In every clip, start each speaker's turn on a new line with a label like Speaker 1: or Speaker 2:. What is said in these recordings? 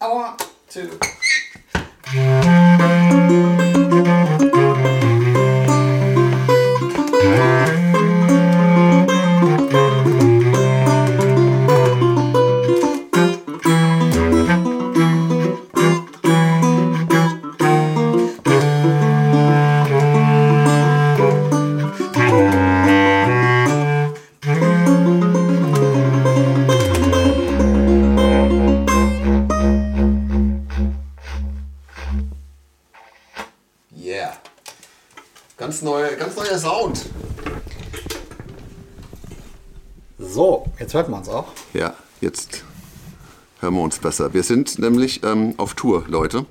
Speaker 1: I want to.
Speaker 2: Besser. Wir sind nämlich ähm, auf Tour, Leute.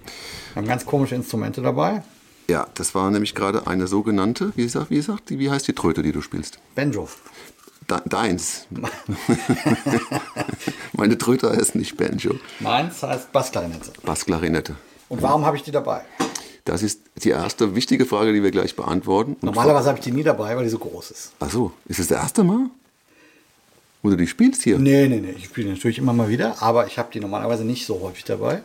Speaker 1: Wir haben ganz komische Instrumente dabei.
Speaker 2: Ja, das war nämlich gerade eine sogenannte, wie sagt, wie sagt die, wie heißt die Tröte, die du spielst?
Speaker 1: Banjo.
Speaker 2: De deins. Meine Tröte heißt nicht Banjo,
Speaker 1: Meins heißt Bassklarinette.
Speaker 2: Bassklarinette.
Speaker 1: Und warum habe ich die dabei?
Speaker 2: Das ist die erste wichtige Frage, die wir gleich beantworten. Und
Speaker 1: Normalerweise habe ich die nie dabei, weil die so groß ist.
Speaker 2: Ach so, ist das das erste Mal? Du die spielst hier?
Speaker 1: Nee, nee, nee. Ich spiele natürlich immer mal wieder, aber ich habe die normalerweise nicht so häufig dabei.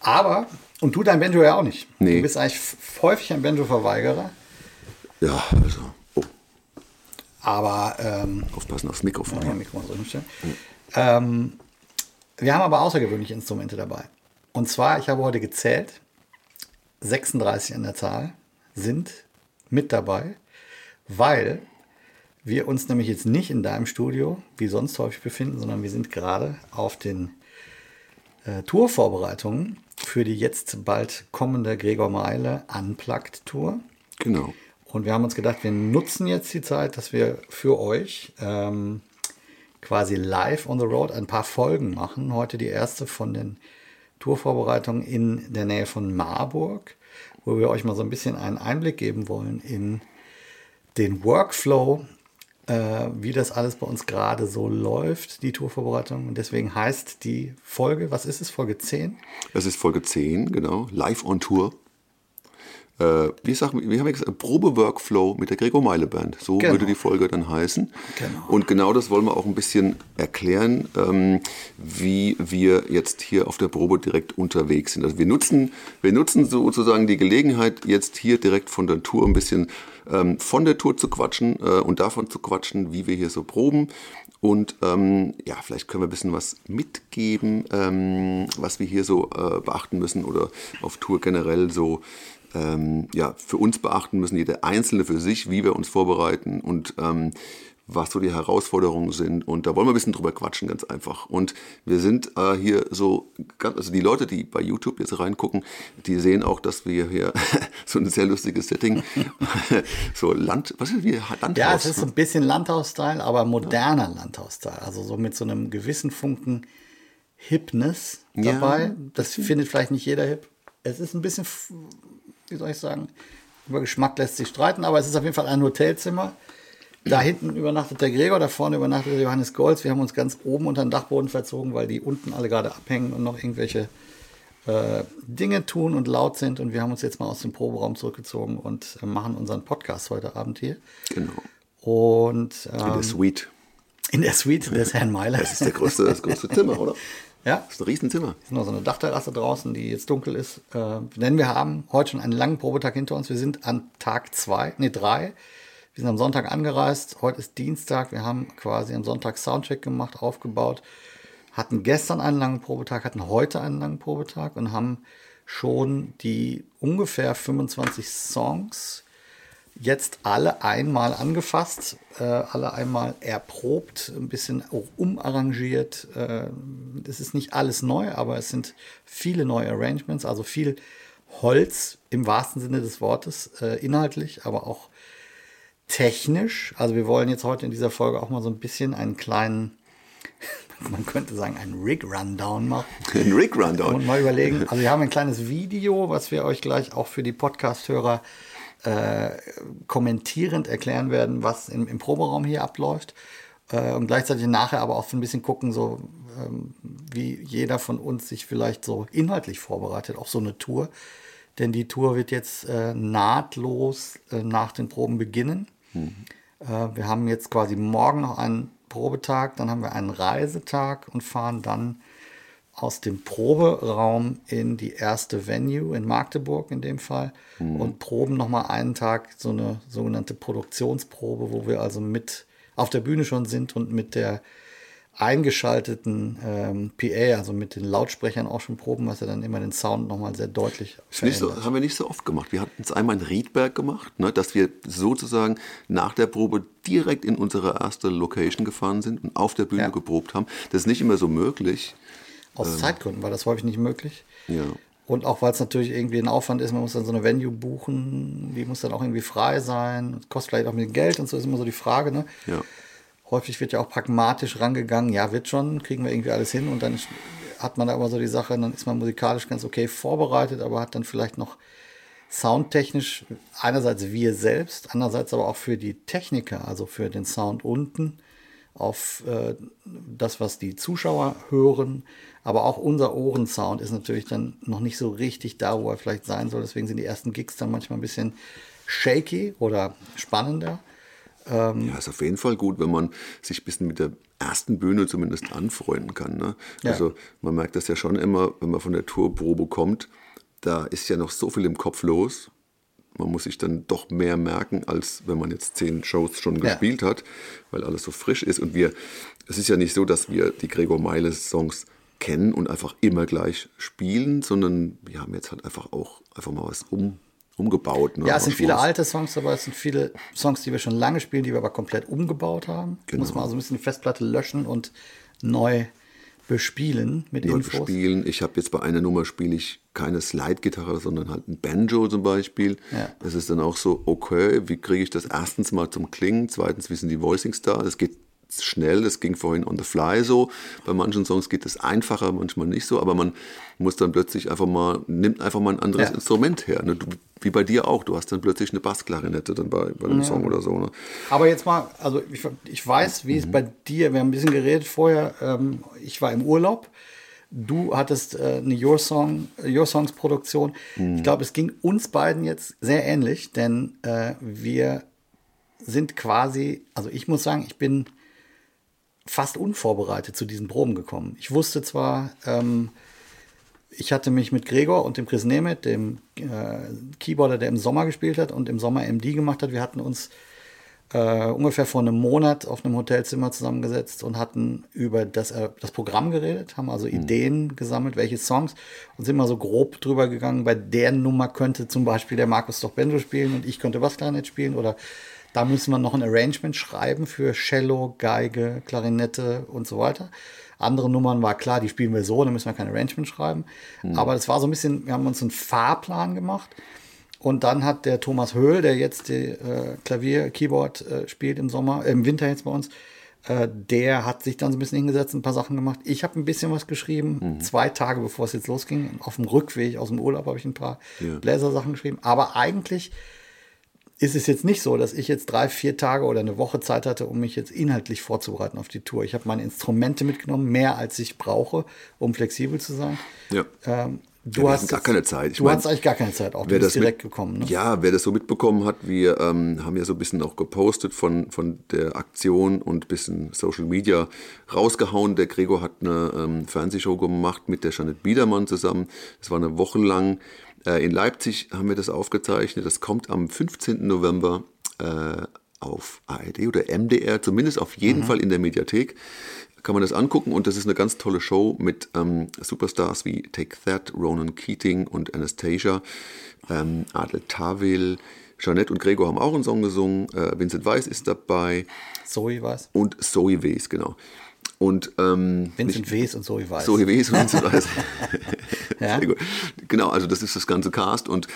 Speaker 1: Aber, und du dein Banjo ja auch nicht.
Speaker 2: Nee.
Speaker 1: Du bist eigentlich häufig ein Banjo-Verweigerer.
Speaker 2: Ja, also. Oh,
Speaker 1: Aber, ähm,
Speaker 2: aufpassen aufs Mikrofon.
Speaker 1: ja, Mikrofon so hinstellen. Ähm, wir haben aber außergewöhnliche Instrumente dabei. Und zwar, ich habe heute gezählt, 36 an der Zahl sind mit dabei, weil wir uns nämlich jetzt nicht in deinem Studio, wie sonst häufig befinden, sondern wir sind gerade auf den äh, Tourvorbereitungen für die jetzt bald kommende Gregor Meile Unplugged Tour.
Speaker 2: Genau.
Speaker 1: Und wir haben uns gedacht, wir nutzen jetzt die Zeit, dass wir für euch ähm, quasi live on the road ein paar Folgen machen. Heute die erste von den Tourvorbereitungen in der Nähe von Marburg, wo wir euch mal so ein bisschen einen Einblick geben wollen in den Workflow, äh, wie das alles bei uns gerade so läuft, die Tourvorbereitung. Und deswegen heißt die Folge, was ist es, Folge 10?
Speaker 2: Das ist Folge 10, genau. Live on Tour. Äh, wie, sagen, wie haben wir gesagt? Probe-Workflow mit der Gregor Meile Band. So
Speaker 1: Genau.
Speaker 2: würde die Folge dann heißen.
Speaker 1: Genau.
Speaker 2: Und genau das wollen wir auch ein bisschen erklären, ähm, wie wir jetzt hier auf der Probe direkt unterwegs sind. Also wir nutzen, wir nutzen sozusagen die Gelegenheit, jetzt hier direkt von der Tour ein bisschen ähm, von der Tour zu quatschen äh, und davon zu quatschen, wie wir hier so proben. Und ähm, ja, vielleicht können wir ein bisschen was mitgeben, ähm, was wir hier so äh, beachten müssen oder auf Tour generell so ähm, ja, für uns beachten müssen, jeder Einzelne für sich, wie wir uns vorbereiten und ähm, was so die Herausforderungen sind. Und da wollen wir ein bisschen drüber quatschen, ganz einfach. Und wir sind äh, hier so, ganz, also die Leute, die bei YouTube jetzt reingucken, die sehen auch, dass wir hier so ein sehr lustiges Setting, so Land, was ist wie Landhaus?
Speaker 1: Ja, es ist so
Speaker 2: ne?
Speaker 1: ein bisschen Landhaus-Style, aber moderner Landhaus-Style. Also so mit so einem gewissen Funken Hipness
Speaker 2: Ja,
Speaker 1: dabei. das findet vielleicht nicht jeder hip. Es ist ein bisschen, wie soll ich sagen, über Geschmack lässt sich streiten, aber es ist auf jeden Fall ein Hotelzimmer. Da hinten übernachtet der Gregor, da vorne übernachtet der Johannes Golz. Wir haben uns ganz oben unter den Dachboden verzogen, weil die unten alle gerade abhängen und noch irgendwelche äh, Dinge tun und laut sind. Und wir haben uns jetzt mal aus dem Proberaum zurückgezogen und äh, machen unseren Podcast heute Abend hier.
Speaker 2: Genau.
Speaker 1: Und
Speaker 2: In
Speaker 1: ähm,
Speaker 2: der Suite.
Speaker 1: in der Suite des Herrn Meiler.
Speaker 2: Das ist der größte, das größte Zimmer, oder?
Speaker 1: ja,
Speaker 2: Das ist ein Riesenzimmer.
Speaker 1: ist noch so eine Dachterrasse draußen, die jetzt dunkel ist. Äh, denn wir haben heute schon einen langen Probetag hinter uns. Wir sind an Tag zwei, nee, drei. Wir sind am Sonntag angereist. Heute ist Dienstag. Wir haben quasi am Sonntag Soundcheck gemacht, aufgebaut. Hatten gestern einen langen Probetag, hatten heute einen langen Probetag und haben schon die ungefähr 25 Songs jetzt alle einmal angefasst, äh, alle einmal erprobt, ein bisschen auch umarrangiert. Äh, es ist nicht alles neu, aber es sind viele neue Arrangements, also viel Holz im wahrsten Sinne des Wortes, äh, inhaltlich, aber auch technisch. Also wir wollen jetzt heute in dieser Folge auch mal so ein bisschen einen kleinen, man könnte sagen, einen Rig-Rundown machen.
Speaker 2: Ein Rick Rundown.
Speaker 1: Und mal überlegen, also wir haben ein kleines Video, was wir euch gleich auch für die Podcast-Hörer äh, kommentierend erklären werden, was im, im Proberaum hier abläuft. Äh, und gleichzeitig nachher aber auch so ein bisschen gucken, so ähm, wie jeder von uns sich vielleicht so inhaltlich vorbereitet auf so eine Tour. Denn die Tour wird jetzt äh, nahtlos äh, nach den Proben beginnen. Äh, wir haben jetzt quasi morgen noch einen Probetag, dann haben wir einen Reisetag und fahren dann aus dem Proberaum in die erste Venue in Magdeburg in dem Fall mhm. und proben nochmal einen Tag so eine sogenannte Produktionsprobe, wo wir also mit auf der Bühne schon sind und mit der eingeschalteten ähm, PA, also mit den Lautsprechern auch schon proben, was ja dann immer den Sound nochmal sehr deutlich
Speaker 2: verändert. So, haben wir nicht so oft gemacht. Wir hatten es einmal in Riedberg gemacht, ne, dass wir sozusagen nach der Probe direkt in unsere erste Location gefahren sind und auf der Bühne ja. geprobt haben. Das ist nicht immer so möglich.
Speaker 1: Aus ähm, Zeitgründen war das häufig nicht möglich.
Speaker 2: Ja.
Speaker 1: Und auch weil es natürlich irgendwie ein Aufwand ist, man muss dann so eine Venue buchen, die muss dann auch irgendwie frei sein, kostet vielleicht auch mit Geld und so ist immer so die Frage. Ne?
Speaker 2: Ja
Speaker 1: häufig wird ja auch pragmatisch rangegangen, ja, wird schon, kriegen wir irgendwie alles hin und dann hat man da immer so die Sache, dann ist man musikalisch ganz okay vorbereitet, aber hat dann vielleicht noch soundtechnisch einerseits wir selbst, andererseits aber auch für die Techniker, also für den Sound unten, auf äh, das, was die Zuschauer hören, aber auch unser Ohrensound ist natürlich dann noch nicht so richtig da, wo er vielleicht sein soll. Deswegen sind die ersten Gigs dann manchmal ein bisschen shaky oder spannender.
Speaker 2: Ähm, ja, ist auf jeden Fall gut, wenn man sich ein bisschen mit der ersten Bühne zumindest anfreunden kann. Ne? Ja. Also man merkt das ja schon immer, wenn man von der Tourprobe kommt, da ist ja noch so viel im Kopf los. Man muss sich dann doch mehr merken, als wenn man jetzt zehn Shows schon ja. gespielt hat, weil alles so frisch ist. Und wir, es ist ja nicht so, dass wir die Gregor Meile Songs kennen und einfach immer gleich spielen, sondern wir haben jetzt halt einfach auch einfach mal was um umgebaut.
Speaker 1: Ne? Ja, es sind viele alte Songs, aber es sind viele Songs, die wir schon lange spielen, die wir aber komplett umgebaut haben. Genau. Muss man also ein bisschen die Festplatte löschen und neu bespielen mit neu Infos.
Speaker 2: Bespielen. Ich habe jetzt bei einer Nummer spiele ich keine Slide-Gitarre, sondern halt ein Banjo zum Beispiel. Ja. Das ist dann auch so, okay, wie kriege ich das erstens mal zum Klingen, zweitens, wie sind die Voicings da? Das geht schnell, das ging vorhin on the fly so. Bei manchen Songs geht es einfacher, manchmal nicht so, aber man muss dann plötzlich einfach mal, nimmt einfach mal ein anderes ja. Instrument her. Ne? Du, wie bei dir auch, du hast dann plötzlich eine Bassklarinette dann bei, bei einem ja. Song oder so. Ne?
Speaker 1: Aber jetzt mal, also ich, ich weiß, wie mhm. es bei dir, wir haben ein bisschen geredet vorher, ähm, ich war im Urlaub. Du hattest äh, eine Your, Song, Your Songs Produktion. Mhm. Ich glaube, es ging uns beiden jetzt sehr ähnlich, denn äh, wir sind quasi, also ich muss sagen, ich bin fast unvorbereitet zu diesen Proben gekommen. Ich wusste zwar, ähm, ich hatte mich mit Gregor und dem Chris Nemeth, dem äh, Keyboarder, der im Sommer gespielt hat und im Sommer MD gemacht hat, wir hatten uns äh, ungefähr vor einem Monat auf einem Hotelzimmer zusammengesetzt und hatten über das, äh, das Programm geredet, haben also mhm. Ideen gesammelt, welche Songs und sind mal so grob drüber gegangen. Bei der Nummer könnte zum Beispiel der Markus doch Benjo spielen und ich könnte Bassklarinett spielen oder da müssen wir noch ein Arrangement schreiben für Cello, Geige, Klarinette und so weiter. Andere Nummern war klar, die spielen wir so, da müssen wir kein Arrangement schreiben. Mhm. Aber das war so ein bisschen, wir haben uns einen Fahrplan gemacht. Und dann hat der Thomas Höhl, der jetzt die, äh, Klavier, Keyboard äh, spielt im Sommer, äh, im Winter jetzt bei uns, äh, der hat sich dann so ein bisschen hingesetzt, ein paar Sachen gemacht. Ich habe ein bisschen was geschrieben, mhm. zwei Tage bevor es jetzt losging. Auf dem Rückweg aus dem Urlaub habe ich ein paar ja. Bläsersachen geschrieben. Aber eigentlich ist es jetzt nicht so, dass ich jetzt drei, vier Tage oder eine Woche Zeit hatte, um mich jetzt inhaltlich vorzubereiten auf die Tour. Ich habe meine Instrumente mitgenommen, mehr als ich brauche, um flexibel zu sein.
Speaker 2: Ja.
Speaker 1: Ähm,
Speaker 2: du ja, hast gar keine Zeit.
Speaker 1: Ich du mein, hast eigentlich gar keine Zeit, auch
Speaker 2: du bist
Speaker 1: direkt mit, gekommen. Ne?
Speaker 2: Ja, wer das so mitbekommen hat, wir ähm, haben ja so ein bisschen auch gepostet von, von der Aktion und ein bisschen Social Media rausgehauen. Der Gregor hat eine ähm, Fernsehshow gemacht mit der Janet Biedermann zusammen. Das war eine Woche lang in Leipzig haben wir das aufgezeichnet. Das kommt am 15. November äh, auf ARD oder MDR, zumindest auf jeden mhm. Fall in der Mediathek. Kann man das angucken und das ist eine ganz tolle Show mit ähm, Superstars wie Take That, Ronan Keating und Anastasia, ähm, Adel Tawil, Jeanette und Gregor haben auch einen Song gesungen, äh, Vincent Weiss ist dabei.
Speaker 1: Zoe Weiss.
Speaker 2: Und Zoe Weiss, genau. Und, ähm,
Speaker 1: Vincent Wes und Zoe Weiß.
Speaker 2: Zoe Wes und Vincent Weiß. ja? Sehr gut. Genau, also das ist das ganze Cast und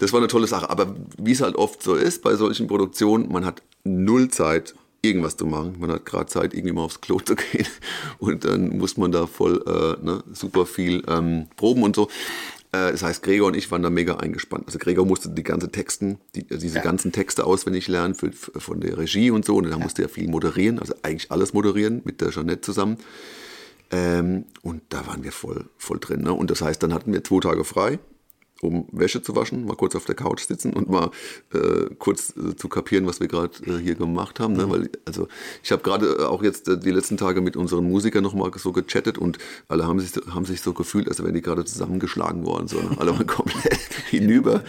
Speaker 2: das war eine tolle Sache. Aber wie es halt oft so ist bei solchen Produktionen, man hat null Zeit, irgendwas zu machen. Man hat gerade Zeit, irgendwie mal aufs Klo zu gehen und dann muss man da voll äh, ne, super viel ähm, proben und so. Äh, das heißt, Gregor und ich waren da mega eingespannt. Also Gregor musste die ganzen Texten, die, also diese ja. ganzen Texte auswendig lernen für, für, von der Regie und so. Und dann ja. musste er viel moderieren, also eigentlich alles moderieren mit der Jeanette zusammen. Ähm, und da waren wir voll, voll drin. Ne? Und das heißt, dann hatten wir zwei Tage frei um Wäsche zu waschen, mal kurz auf der Couch sitzen und mal äh, kurz äh, zu kapieren, was wir gerade äh, hier gemacht haben. Ne? Weil, also ich habe gerade äh, auch jetzt äh, die letzten Tage mit unseren Musikern nochmal so gechattet und alle haben sich, haben sich so gefühlt, als wären die gerade zusammengeschlagen worden. So, ne? Alle waren komplett hinüber.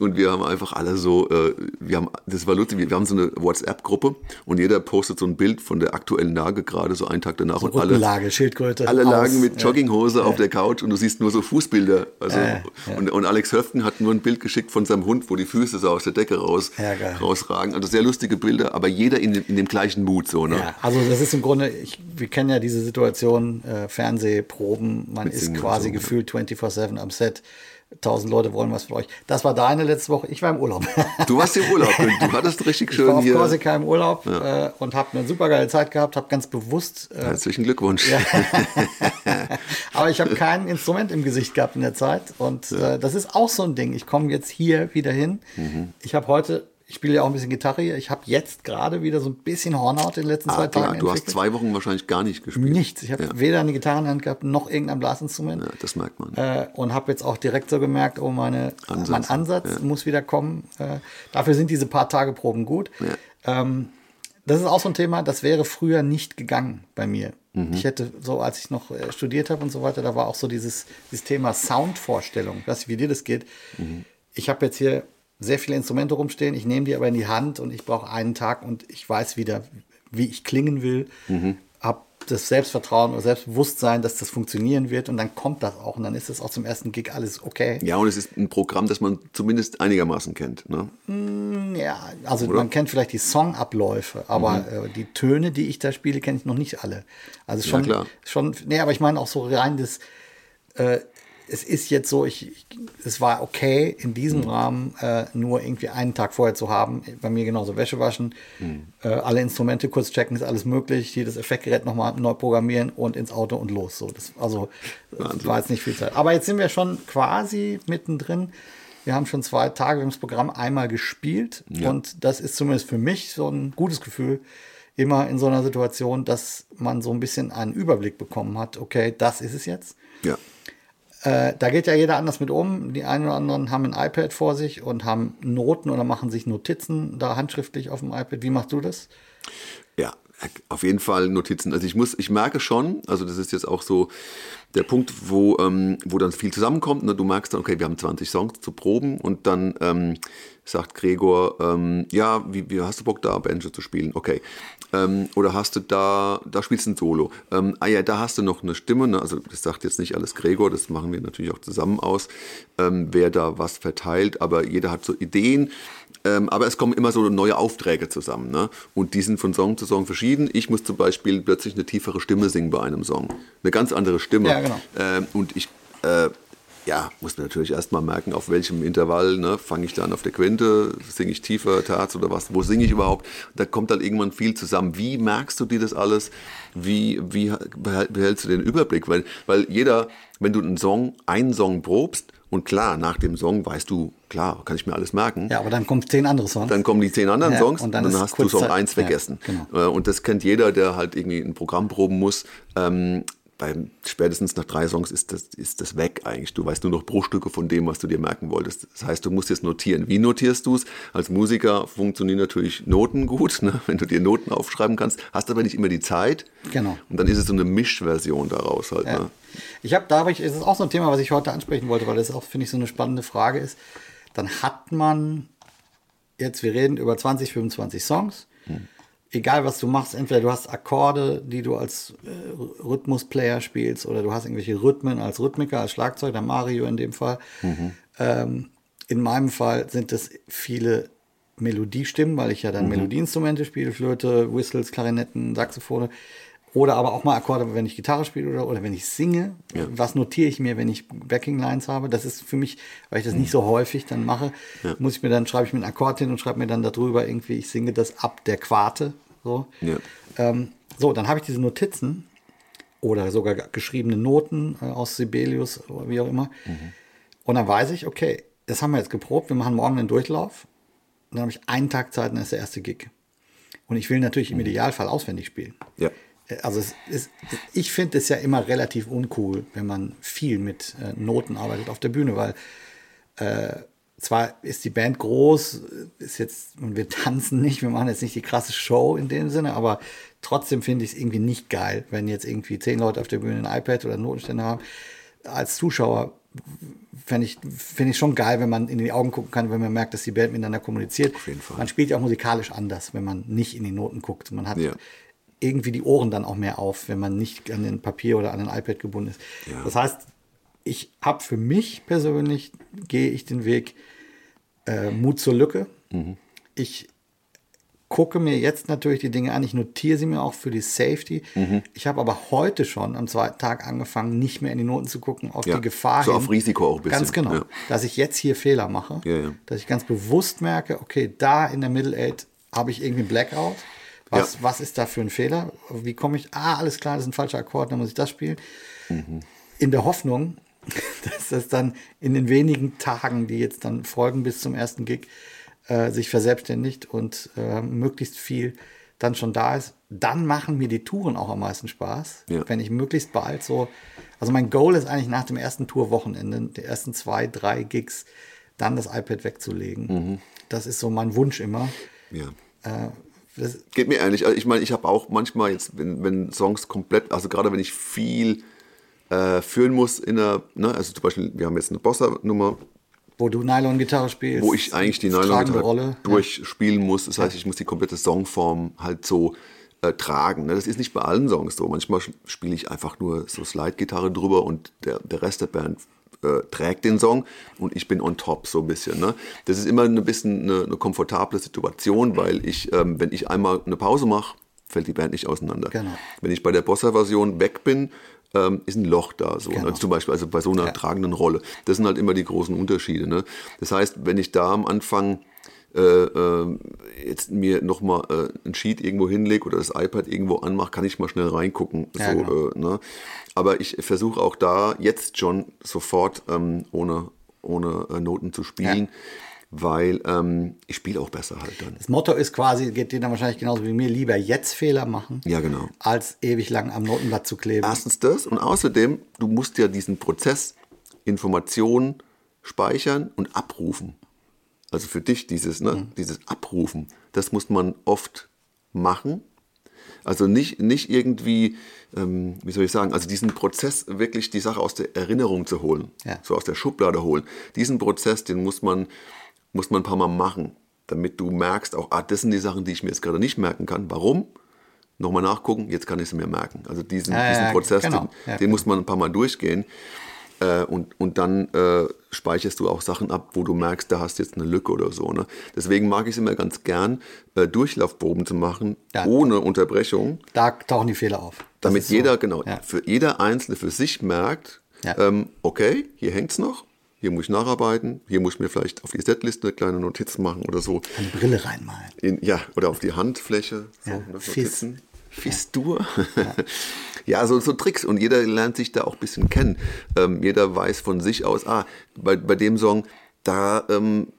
Speaker 2: Und wir haben einfach alle so, äh, wir haben, das war lustig, wir, wir haben so eine WhatsApp-Gruppe und jeder postet so ein Bild von der aktuellen Lage gerade so einen Tag danach
Speaker 1: So
Speaker 2: und alle,
Speaker 1: Schildkröte.
Speaker 2: alle
Speaker 1: aus.
Speaker 2: lagen mit
Speaker 1: Ja.
Speaker 2: Jogginghose auf der Couch und du siehst nur so Fußbilder. Also,
Speaker 1: ja.
Speaker 2: und, und Alex Höften hat nur ein Bild geschickt von seinem Hund, wo die Füße so aus der Decke raus,
Speaker 1: Ja,
Speaker 2: rausragen. Also sehr lustige Bilder, aber jeder in dem, in dem gleichen Mut so. Ne?
Speaker 1: Ja, also das ist im Grunde, ich, wir kennen ja diese Situation, äh, Fernsehproben, man
Speaker 2: Mit
Speaker 1: ist quasi
Speaker 2: so,
Speaker 1: gefühlt 24-7 am Set. Tausend Leute wollen was von euch. Das war deine letzte Woche. Ich war im Urlaub.
Speaker 2: Du warst im Urlaub, du hattest richtig
Speaker 1: Ich war
Speaker 2: schön
Speaker 1: auf
Speaker 2: hier.
Speaker 1: Korsika im Urlaub äh, und habe eine super geile Zeit gehabt, habe ganz bewusst, äh,
Speaker 2: Herzlichen Glückwunsch.
Speaker 1: aber ich habe kein Instrument im Gesicht gehabt in der Zeit und äh, das ist auch so ein Ding. Ich komme jetzt hier wieder hin.
Speaker 2: Mhm.
Speaker 1: Ich habe heute, ich spiele ja auch ein bisschen Gitarre hier, ich habe jetzt gerade wieder so ein bisschen Hornhaut in den letzten zwei
Speaker 2: Ah, klar,
Speaker 1: Tagen
Speaker 2: du hast
Speaker 1: entwickelt.
Speaker 2: zwei Wochen wahrscheinlich gar nicht gespielt.
Speaker 1: Nichts. Ich habe
Speaker 2: Ja.
Speaker 1: weder eine Gitarre in der Hand gehabt, noch irgendein Blasinstrument.
Speaker 2: Ja, das merkt man.
Speaker 1: Äh, und habe jetzt auch direkt so gemerkt, oh, meine,
Speaker 2: Ansatz,
Speaker 1: mein Ansatz
Speaker 2: ja.
Speaker 1: muss wieder kommen. Äh, dafür sind diese paar Tage Proben gut.
Speaker 2: Ja.
Speaker 1: Ähm, das ist auch so ein Thema, das wäre früher nicht gegangen bei mir.
Speaker 2: Mhm.
Speaker 1: Ich hätte so, als ich noch äh, studiert habe und so weiter, da war auch so dieses, dieses Thema Soundvorstellung. Ich weiß nicht, wie dir das geht.
Speaker 2: Mhm.
Speaker 1: Ich habe jetzt hier sehr viele Instrumente rumstehen, ich nehme die aber in die Hand und ich brauche einen Tag und ich weiß wieder, wie ich klingen will.
Speaker 2: Mhm.
Speaker 1: Habe das Selbstvertrauen oder Selbstbewusstsein, dass das funktionieren wird und dann kommt das auch und dann ist es auch zum ersten Gig alles okay.
Speaker 2: Ja, und es ist ein Programm, das man zumindest einigermaßen kennt. Ne?
Speaker 1: Ja, also man kennt vielleicht die Songabläufe, aber
Speaker 2: Mhm.
Speaker 1: äh, die Töne, die ich da spiele, kenne ich noch nicht alle. Also schon,
Speaker 2: klar.
Speaker 1: schon, nee, aber ich meine auch so rein das, äh, es ist jetzt so, ich, ich, es war okay in diesem
Speaker 2: Mhm.
Speaker 1: Rahmen äh, nur irgendwie einen Tag vorher zu haben. Bei mir genauso Wäsche waschen,
Speaker 2: Mhm.
Speaker 1: äh, alle Instrumente kurz checken, ist alles möglich, jedes Effektgerät nochmal neu programmieren und ins Auto und los. So, das, also das war jetzt nicht viel Zeit. Aber jetzt sind wir schon quasi mittendrin. Wir haben schon zwei Tage, wir haben das Programm einmal gespielt und das ist zumindest für mich so ein gutes Gefühl, immer in so einer Situation, dass man so ein bisschen einen Überblick bekommen hat, okay, das ist es jetzt.
Speaker 2: Ja.
Speaker 1: Äh, da geht ja jeder anders mit um. Die einen oder anderen haben ein iPad vor sich und haben Noten oder machen sich Notizen da handschriftlich auf dem iPad. Wie machst du das?
Speaker 2: Ja, auf jeden Fall Notizen. Also ich muss, ich merke schon, also das ist jetzt auch so der Punkt, wo, ähm, wo dann viel zusammenkommt. Ne? Du merkst dann, okay, wir haben 20 Songs zu proben und dann ähm, sagt Gregor, ähm, ja, wie, wie hast du Bock da Banjo zu spielen? Okay. Ähm, oder hast du da, da spielst du ein Solo. Ähm, ah ja, da hast du noch eine Stimme. Ne? Also das sagt jetzt nicht alles Gregor, das machen wir natürlich auch zusammen aus, ähm, wer da was verteilt, aber jeder hat so Ideen. Ähm, aber es kommen immer so neue Aufträge zusammen. Ne? Und die sind von Song zu Song verschieden. Ich muss zum Beispiel plötzlich eine tiefere Stimme singen bei einem Song. Eine ganz andere Stimme.
Speaker 1: Ja, genau.
Speaker 2: ähm, und ich äh, ja, muss mir natürlich erstmal merken, auf welchem Intervall ne, fange ich dann auf der Quinte, singe ich tiefer, Terz oder was, wo singe ich überhaupt? Da kommt dann irgendwann viel zusammen. Wie merkst du dir das alles? Wie, wie behält- behältst du den Überblick? Weil, weil jeder, wenn du einen Song, einen Song probst, und klar, nach dem Song weißt du, klar, kann ich mir alles merken.
Speaker 1: Ja, aber dann kommen zehn andere Songs.
Speaker 2: Dann kommen die zehn anderen
Speaker 1: Ja,
Speaker 2: Songs
Speaker 1: und
Speaker 2: und
Speaker 1: dann
Speaker 2: dann,
Speaker 1: ist
Speaker 2: hast du Song
Speaker 1: Zeit-
Speaker 2: 1
Speaker 1: ja,
Speaker 2: vergessen.
Speaker 1: genau.
Speaker 2: Äh, Und das kennt jeder, der halt irgendwie ein Programm proben muss. Ähm, beim, spätestens nach drei Songs ist das, ist das weg eigentlich. Du weißt nur noch Bruchstücke von dem, was du dir merken wolltest. Das heißt, du musst jetzt notieren. Wie notierst du es? Als Musiker funktionieren natürlich Noten gut, ne? wenn du dir Noten aufschreiben kannst, hast aber nicht immer die Zeit.
Speaker 1: Genau.
Speaker 2: Und dann ist es so eine Mischversion daraus halt.
Speaker 1: Ja.
Speaker 2: Ne?
Speaker 1: Ich habe, da habe ich, es ist auch so ein Thema, was ich heute ansprechen wollte, weil das auch, finde ich, so eine spannende Frage ist. Dann hat man jetzt, wir reden über 20, 25 Songs. Egal, was du machst, entweder du hast Akkorde, die du als äh, Rhythmusplayer spielst, oder du hast irgendwelche Rhythmen als Rhythmiker, als Schlagzeug, der Mario in dem Fall. Ähm, in meinem Fall sind es viele Melodiestimmen, weil ich ja dann Melodieinstrumente spiele, Flöte, Whistles, Klarinetten, Saxophone. Oder aber auch mal Akkorde, wenn ich Gitarre spiele oder, oder wenn ich singe. Was notiere ich mir, wenn ich Backing Lines habe? Das ist für mich, weil ich das nicht so häufig dann mache, muss ich mir dann, schreibe ich mir einen Akkord hin und schreibe mir dann darüber irgendwie, ich singe das ab der Quarte. So,
Speaker 2: Ja.
Speaker 1: ähm, so dann habe ich diese Notizen oder sogar geschriebene Noten äh, aus Sibelius oder wie auch immer. Und dann weiß ich, okay, das haben wir jetzt geprobt, wir machen morgen einen Durchlauf. Und dann habe ich einen Tag Zeit und dann ist der erste Gig. Und ich will natürlich im Idealfall auswendig spielen.
Speaker 2: Ja.
Speaker 1: Also es ist, ich finde es ja immer relativ uncool, wenn man viel mit äh, Noten arbeitet auf der Bühne, weil Äh, zwar ist die Band groß, ist jetzt, und wir tanzen nicht, wir machen jetzt nicht die krasse Show in dem Sinne, aber trotzdem finde ich es irgendwie nicht geil, wenn jetzt irgendwie zehn Leute auf der Bühne ein iPad oder einen Notenständer haben. Als Zuschauer finde ich, find ich schon geil, wenn man in die Augen gucken kann, wenn man merkt, dass die Band miteinander kommuniziert.
Speaker 2: Auf jeden Fall.
Speaker 1: Man spielt ja auch musikalisch anders, wenn man nicht in die Noten guckt. Man hat
Speaker 2: Ja.
Speaker 1: Irgendwie die Ohren dann auch mehr auf, wenn man nicht an den Papier oder an den iPad gebunden ist.
Speaker 2: Ja.
Speaker 1: Das heißt, ich habe für mich persönlich, gehe ich den Weg äh, Mut zur Lücke.
Speaker 2: Mhm.
Speaker 1: Ich gucke mir jetzt natürlich die Dinge an. Ich notiere sie mir auch für die Safety.
Speaker 2: Mhm.
Speaker 1: Ich habe aber heute schon am zweiten Tag angefangen, nicht mehr in die Noten zu gucken, auf
Speaker 2: Ja,
Speaker 1: die Gefahr
Speaker 2: so
Speaker 1: hin.
Speaker 2: auf Risiko auch ein bisschen,
Speaker 1: Ganz genau.
Speaker 2: ja.
Speaker 1: Dass ich jetzt hier Fehler mache. Dass ich ganz bewusst merke, okay, da in der Middle Eight habe ich irgendwie einen Blackout. Was,
Speaker 2: Ja.
Speaker 1: was ist da für ein Fehler? Wie komme ich? Ah, alles klar, das ist ein falscher Akkord, dann muss ich das spielen. In der Hoffnung, dass das dann in den wenigen Tagen, die jetzt dann folgen bis zum ersten Gig, äh, sich verselbstständigt und äh, möglichst viel dann schon da ist. Dann machen mir die Touren auch am meisten Spaß,
Speaker 2: Ja.
Speaker 1: wenn ich möglichst bald so. Also mein Goal ist eigentlich nach dem ersten Tourwochenende, der ersten zwei, drei Gigs, dann das iPad wegzulegen. Das ist so mein Wunsch immer.
Speaker 2: Ja.
Speaker 1: Äh, das,
Speaker 2: Geht mir ähnlich. Also ich meine, ich habe auch manchmal jetzt, wenn, wenn Songs komplett, also gerade wenn ich viel äh, führen muss in der, ne, also zum Beispiel, wir haben jetzt eine Bossa-Nummer,
Speaker 1: wo du Nylon-Gitarre spielst.
Speaker 2: wo ich eigentlich die
Speaker 1: tragende
Speaker 2: Nylon
Speaker 1: Rolle.
Speaker 2: durchspielen muss. Das heißt, ich muss die komplette Songform halt so äh, tragen. ne? Das ist nicht bei allen Songs so. Manchmal spiele ich einfach nur so Slide-Gitarre drüber und der, der Rest der Band äh, trägt den Song und ich bin on top so ein bisschen. Ne? Das ist immer ein bisschen eine, eine komfortable Situation, weil ich, ähm, wenn ich einmal eine Pause mache, fällt die Band nicht auseinander.
Speaker 1: Genau.
Speaker 2: Wenn ich bei der Bossa-Version weg bin, ähm, ist ein Loch da. So,
Speaker 1: Genau.
Speaker 2: ne? Zum Beispiel also bei so einer
Speaker 1: Ja.
Speaker 2: tragenden Rolle. Das sind halt immer die großen Unterschiede. Ne? Das heißt, wenn ich da am Anfang jetzt mir nochmal äh, ein Sheet irgendwo hinlege oder das iPad irgendwo anmache, kann ich mal schnell reingucken.
Speaker 1: Ja,
Speaker 2: so,
Speaker 1: genau.
Speaker 2: äh, ne? Aber ich versuche auch da jetzt schon sofort ähm, ohne, ohne äh, Noten zu spielen, weil ähm, ich spiele auch besser halt dann.
Speaker 1: Das Motto ist quasi, geht dir dann wahrscheinlich genauso wie mir, lieber jetzt Fehler machen,
Speaker 2: Ja, genau.
Speaker 1: als ewig lang am Notenblatt zu kleben.
Speaker 2: Erstens das und außerdem, du musst ja diesen Prozess Informationen speichern und abrufen. Also für dich dieses, ne,
Speaker 1: Mhm.
Speaker 2: dieses Abrufen, das muss man oft machen. Also nicht, nicht irgendwie, ähm, wie soll ich sagen, also diesen Prozess wirklich die Sache aus der Erinnerung zu holen,
Speaker 1: Ja.
Speaker 2: so aus der Schublade holen. Diesen Prozess, den muss man, muss man ein paar Mal machen, damit du merkst, auch, ah, das sind die Sachen, die ich mir jetzt gerade nicht merken kann. Warum? Nochmal nachgucken, jetzt kann ich sie mir merken. Also diesen,
Speaker 1: Ja,
Speaker 2: diesen
Speaker 1: ja,
Speaker 2: Prozess,
Speaker 1: genau.
Speaker 2: den, den muss man ein paar Mal durchgehen. Äh, und, und dann äh, speicherst du auch Sachen ab, wo du merkst, da hast du jetzt eine Lücke oder so. Ne? Deswegen mag ich es immer ganz gern, äh, Durchlaufproben zu machen,
Speaker 1: Ja.
Speaker 2: ohne Unterbrechung,
Speaker 1: Da tauchen die Fehler auf. Das
Speaker 2: damit
Speaker 1: ist so.
Speaker 2: jeder, genau,
Speaker 1: Ja.
Speaker 2: für jeder Einzelne für sich merkt,
Speaker 1: Ja.
Speaker 2: ähm, okay, hier hängt's noch, hier muss ich nacharbeiten, hier muss ich mir vielleicht auf die Setliste eine kleine Notiz machen oder so.
Speaker 1: Eine Brille reinmalen.
Speaker 2: In, ja, oder auf die Handfläche. So,
Speaker 1: Ja,
Speaker 2: ne,
Speaker 1: Fiss.
Speaker 2: Fistur. Ja, so, so Tricks. Und jeder lernt sich da auch ein bisschen kennen. Ähm, jeder weiß von sich aus, ah, bei, bei dem Song, da ähm,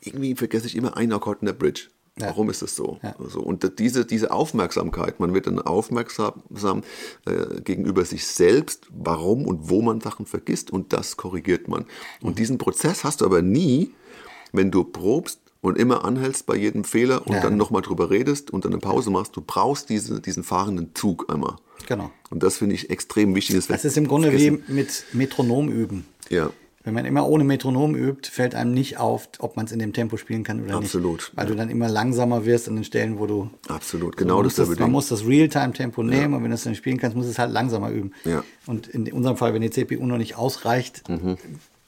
Speaker 2: irgendwie vergesse ich immer einen Akkord in der Bridge.
Speaker 1: Ja.
Speaker 2: Warum ist das so?
Speaker 1: Ja.
Speaker 2: so? Und diese, diese Aufmerksamkeit, man wird dann aufmerksam äh, gegenüber sich selbst, warum und wo man Sachen vergisst und das korrigiert man.
Speaker 1: Mhm.
Speaker 2: Und diesen Prozess hast du aber nie, wenn du probst und immer anhältst bei jedem Fehler und
Speaker 1: Ja.
Speaker 2: dann nochmal drüber redest und dann eine Pause machst. Du brauchst diese, diesen fahrenden Zug einmal.
Speaker 1: Genau.
Speaker 2: Und das finde ich extrem wichtig.
Speaker 1: Das ist im Grunde wie
Speaker 2: vergessen.
Speaker 1: mit Metronom üben.
Speaker 2: Ja,
Speaker 1: Wenn man immer ohne Metronom übt, fällt einem nicht auf, ob man es in dem Tempo spielen kann oder
Speaker 2: Absolut,
Speaker 1: nicht. Weil du dann immer langsamer wirst an den Stellen, wo du.
Speaker 2: absolut.
Speaker 1: So,
Speaker 2: Genau das
Speaker 1: das,
Speaker 2: ist
Speaker 1: man muss das Realtime-Tempo nehmen und wenn du es dann spielen kannst, musst du es halt langsamer üben.
Speaker 2: Ja.
Speaker 1: Und in unserem Fall, wenn die CPU noch nicht ausreicht,
Speaker 2: Mhm.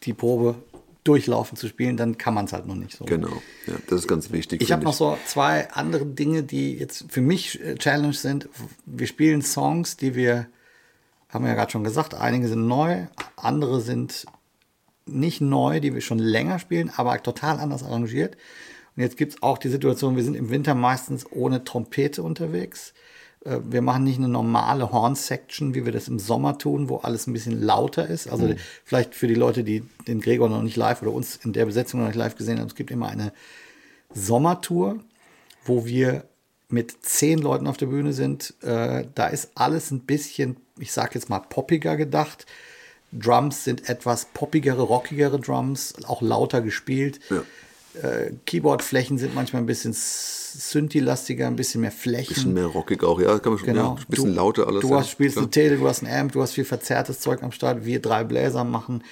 Speaker 1: die Probe durchlaufen zu spielen, dann kann man es halt noch nicht so.
Speaker 2: Genau, ja, das ist ganz wichtig.
Speaker 1: Ich habe noch so zwei andere Dinge, die jetzt für mich äh, Challenge sind. Wir spielen Songs, die wir, haben wir ja gerade schon gesagt, einige sind neu, andere sind nicht neu, die wir schon länger spielen, aber total anders arrangiert. Und jetzt gibt es auch die Situation, wir sind im Winter meistens ohne Trompete unterwegs. Äh, Wir machen nicht eine normale Horn-Section, wie wir das im Sommer tun, wo alles ein bisschen lauter ist. Also vielleicht für die Leute, die den Gregor noch nicht live oder uns in der Besetzung noch nicht live gesehen haben, es gibt immer eine Sommertour, wo wir mit zehn Leuten auf der Bühne sind. Äh, da ist alles ein bisschen, ich sag jetzt mal, poppiger gedacht. Drums sind etwas poppigere, rockigere Drums, auch lauter gespielt.
Speaker 2: Ja.
Speaker 1: Äh, Keyboardflächen sind manchmal ein bisschen Synthi-lastiger, ein bisschen mehr Flächen.
Speaker 2: Bisschen mehr rockig auch, ja, kann man schon,
Speaker 1: Genau.
Speaker 2: ja, ein bisschen
Speaker 1: du,
Speaker 2: lauter alles.
Speaker 1: Du
Speaker 2: ja,
Speaker 1: hast, spielst
Speaker 2: klar.
Speaker 1: eine Tele, du hast einen Amp, du hast viel verzerrtes Zeug am Start. Wir drei Bläser machen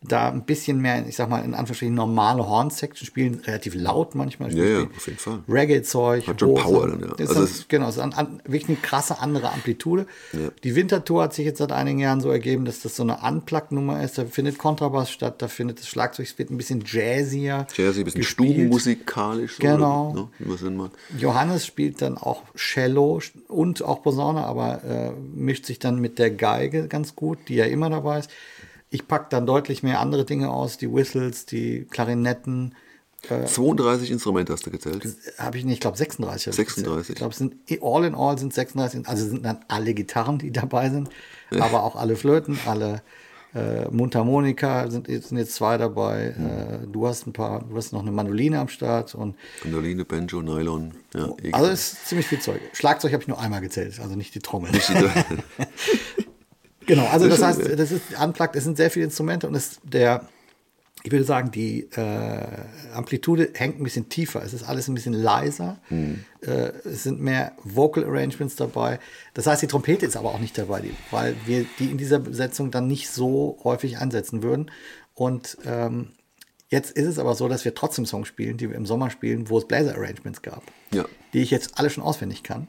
Speaker 1: da ein bisschen mehr, ich sag mal, in Anführungsstrichen normale Horn-Section, spielen relativ laut manchmal.
Speaker 2: Ja, ja, auf jeden Fall.
Speaker 1: Reggae-Zeug.
Speaker 2: Hat schon
Speaker 1: Hose.
Speaker 2: Power dann, ja.
Speaker 1: Ist
Speaker 2: Also
Speaker 1: dann, genau, es ist an, an, wirklich eine krasse andere Amplitude.
Speaker 2: Ja.
Speaker 1: Die Wintertour hat sich jetzt seit einigen Jahren so ergeben, dass das so eine Unplugged-Nummer ist. Da findet Kontrabass statt, da findet das Schlagzeug, es wird ein bisschen jazzier.
Speaker 2: Jazzy, ein bisschen stubenmusikalisch, so,
Speaker 1: Genau.
Speaker 2: oder, ne, mag.
Speaker 1: Johannes spielt dann auch Cello und auch Posaune, aber äh, mischt sich dann mit der Geige ganz gut, die ja immer dabei ist. Ich packe dann deutlich mehr andere Dinge aus, die Whistles, die Klarinetten.
Speaker 2: 32 Instrumente hast du gezählt.
Speaker 1: Habe ich nicht, ich glaube 36. hab ich
Speaker 2: 36.
Speaker 1: gezählt. Ich glaube, es sind all in all sind 36, also sind dann alle Gitarren, die dabei sind, aber auch alle Flöten, alle äh, Mundharmonika sind, jetzt- sind jetzt zwei dabei. Äh, du hast ein paar, du hast noch eine Mandoline am Start und
Speaker 2: Mandoline, Banjo, Nylon. Ja,
Speaker 1: also ist ziemlich viel Zeug. Schlagzeug habe ich nur einmal gezählt, also nicht die Trommel. Genau, also das heißt, das ist unplugged, es sind sehr viele Instrumente und es der, ich würde sagen, die äh, Amplitude hängt ein bisschen tiefer. Es ist alles ein bisschen leiser. Äh, es sind mehr Vocal Arrangements dabei. Das heißt, die Trompete ist aber auch nicht dabei, die, weil wir die in dieser Besetzung dann nicht so häufig einsetzen würden. Und ähm, jetzt ist es aber so, dass wir trotzdem Songs spielen, die wir im Sommer spielen, wo es Bläser Arrangements gab,
Speaker 2: Ja.
Speaker 1: die ich jetzt alle schon auswendig kann.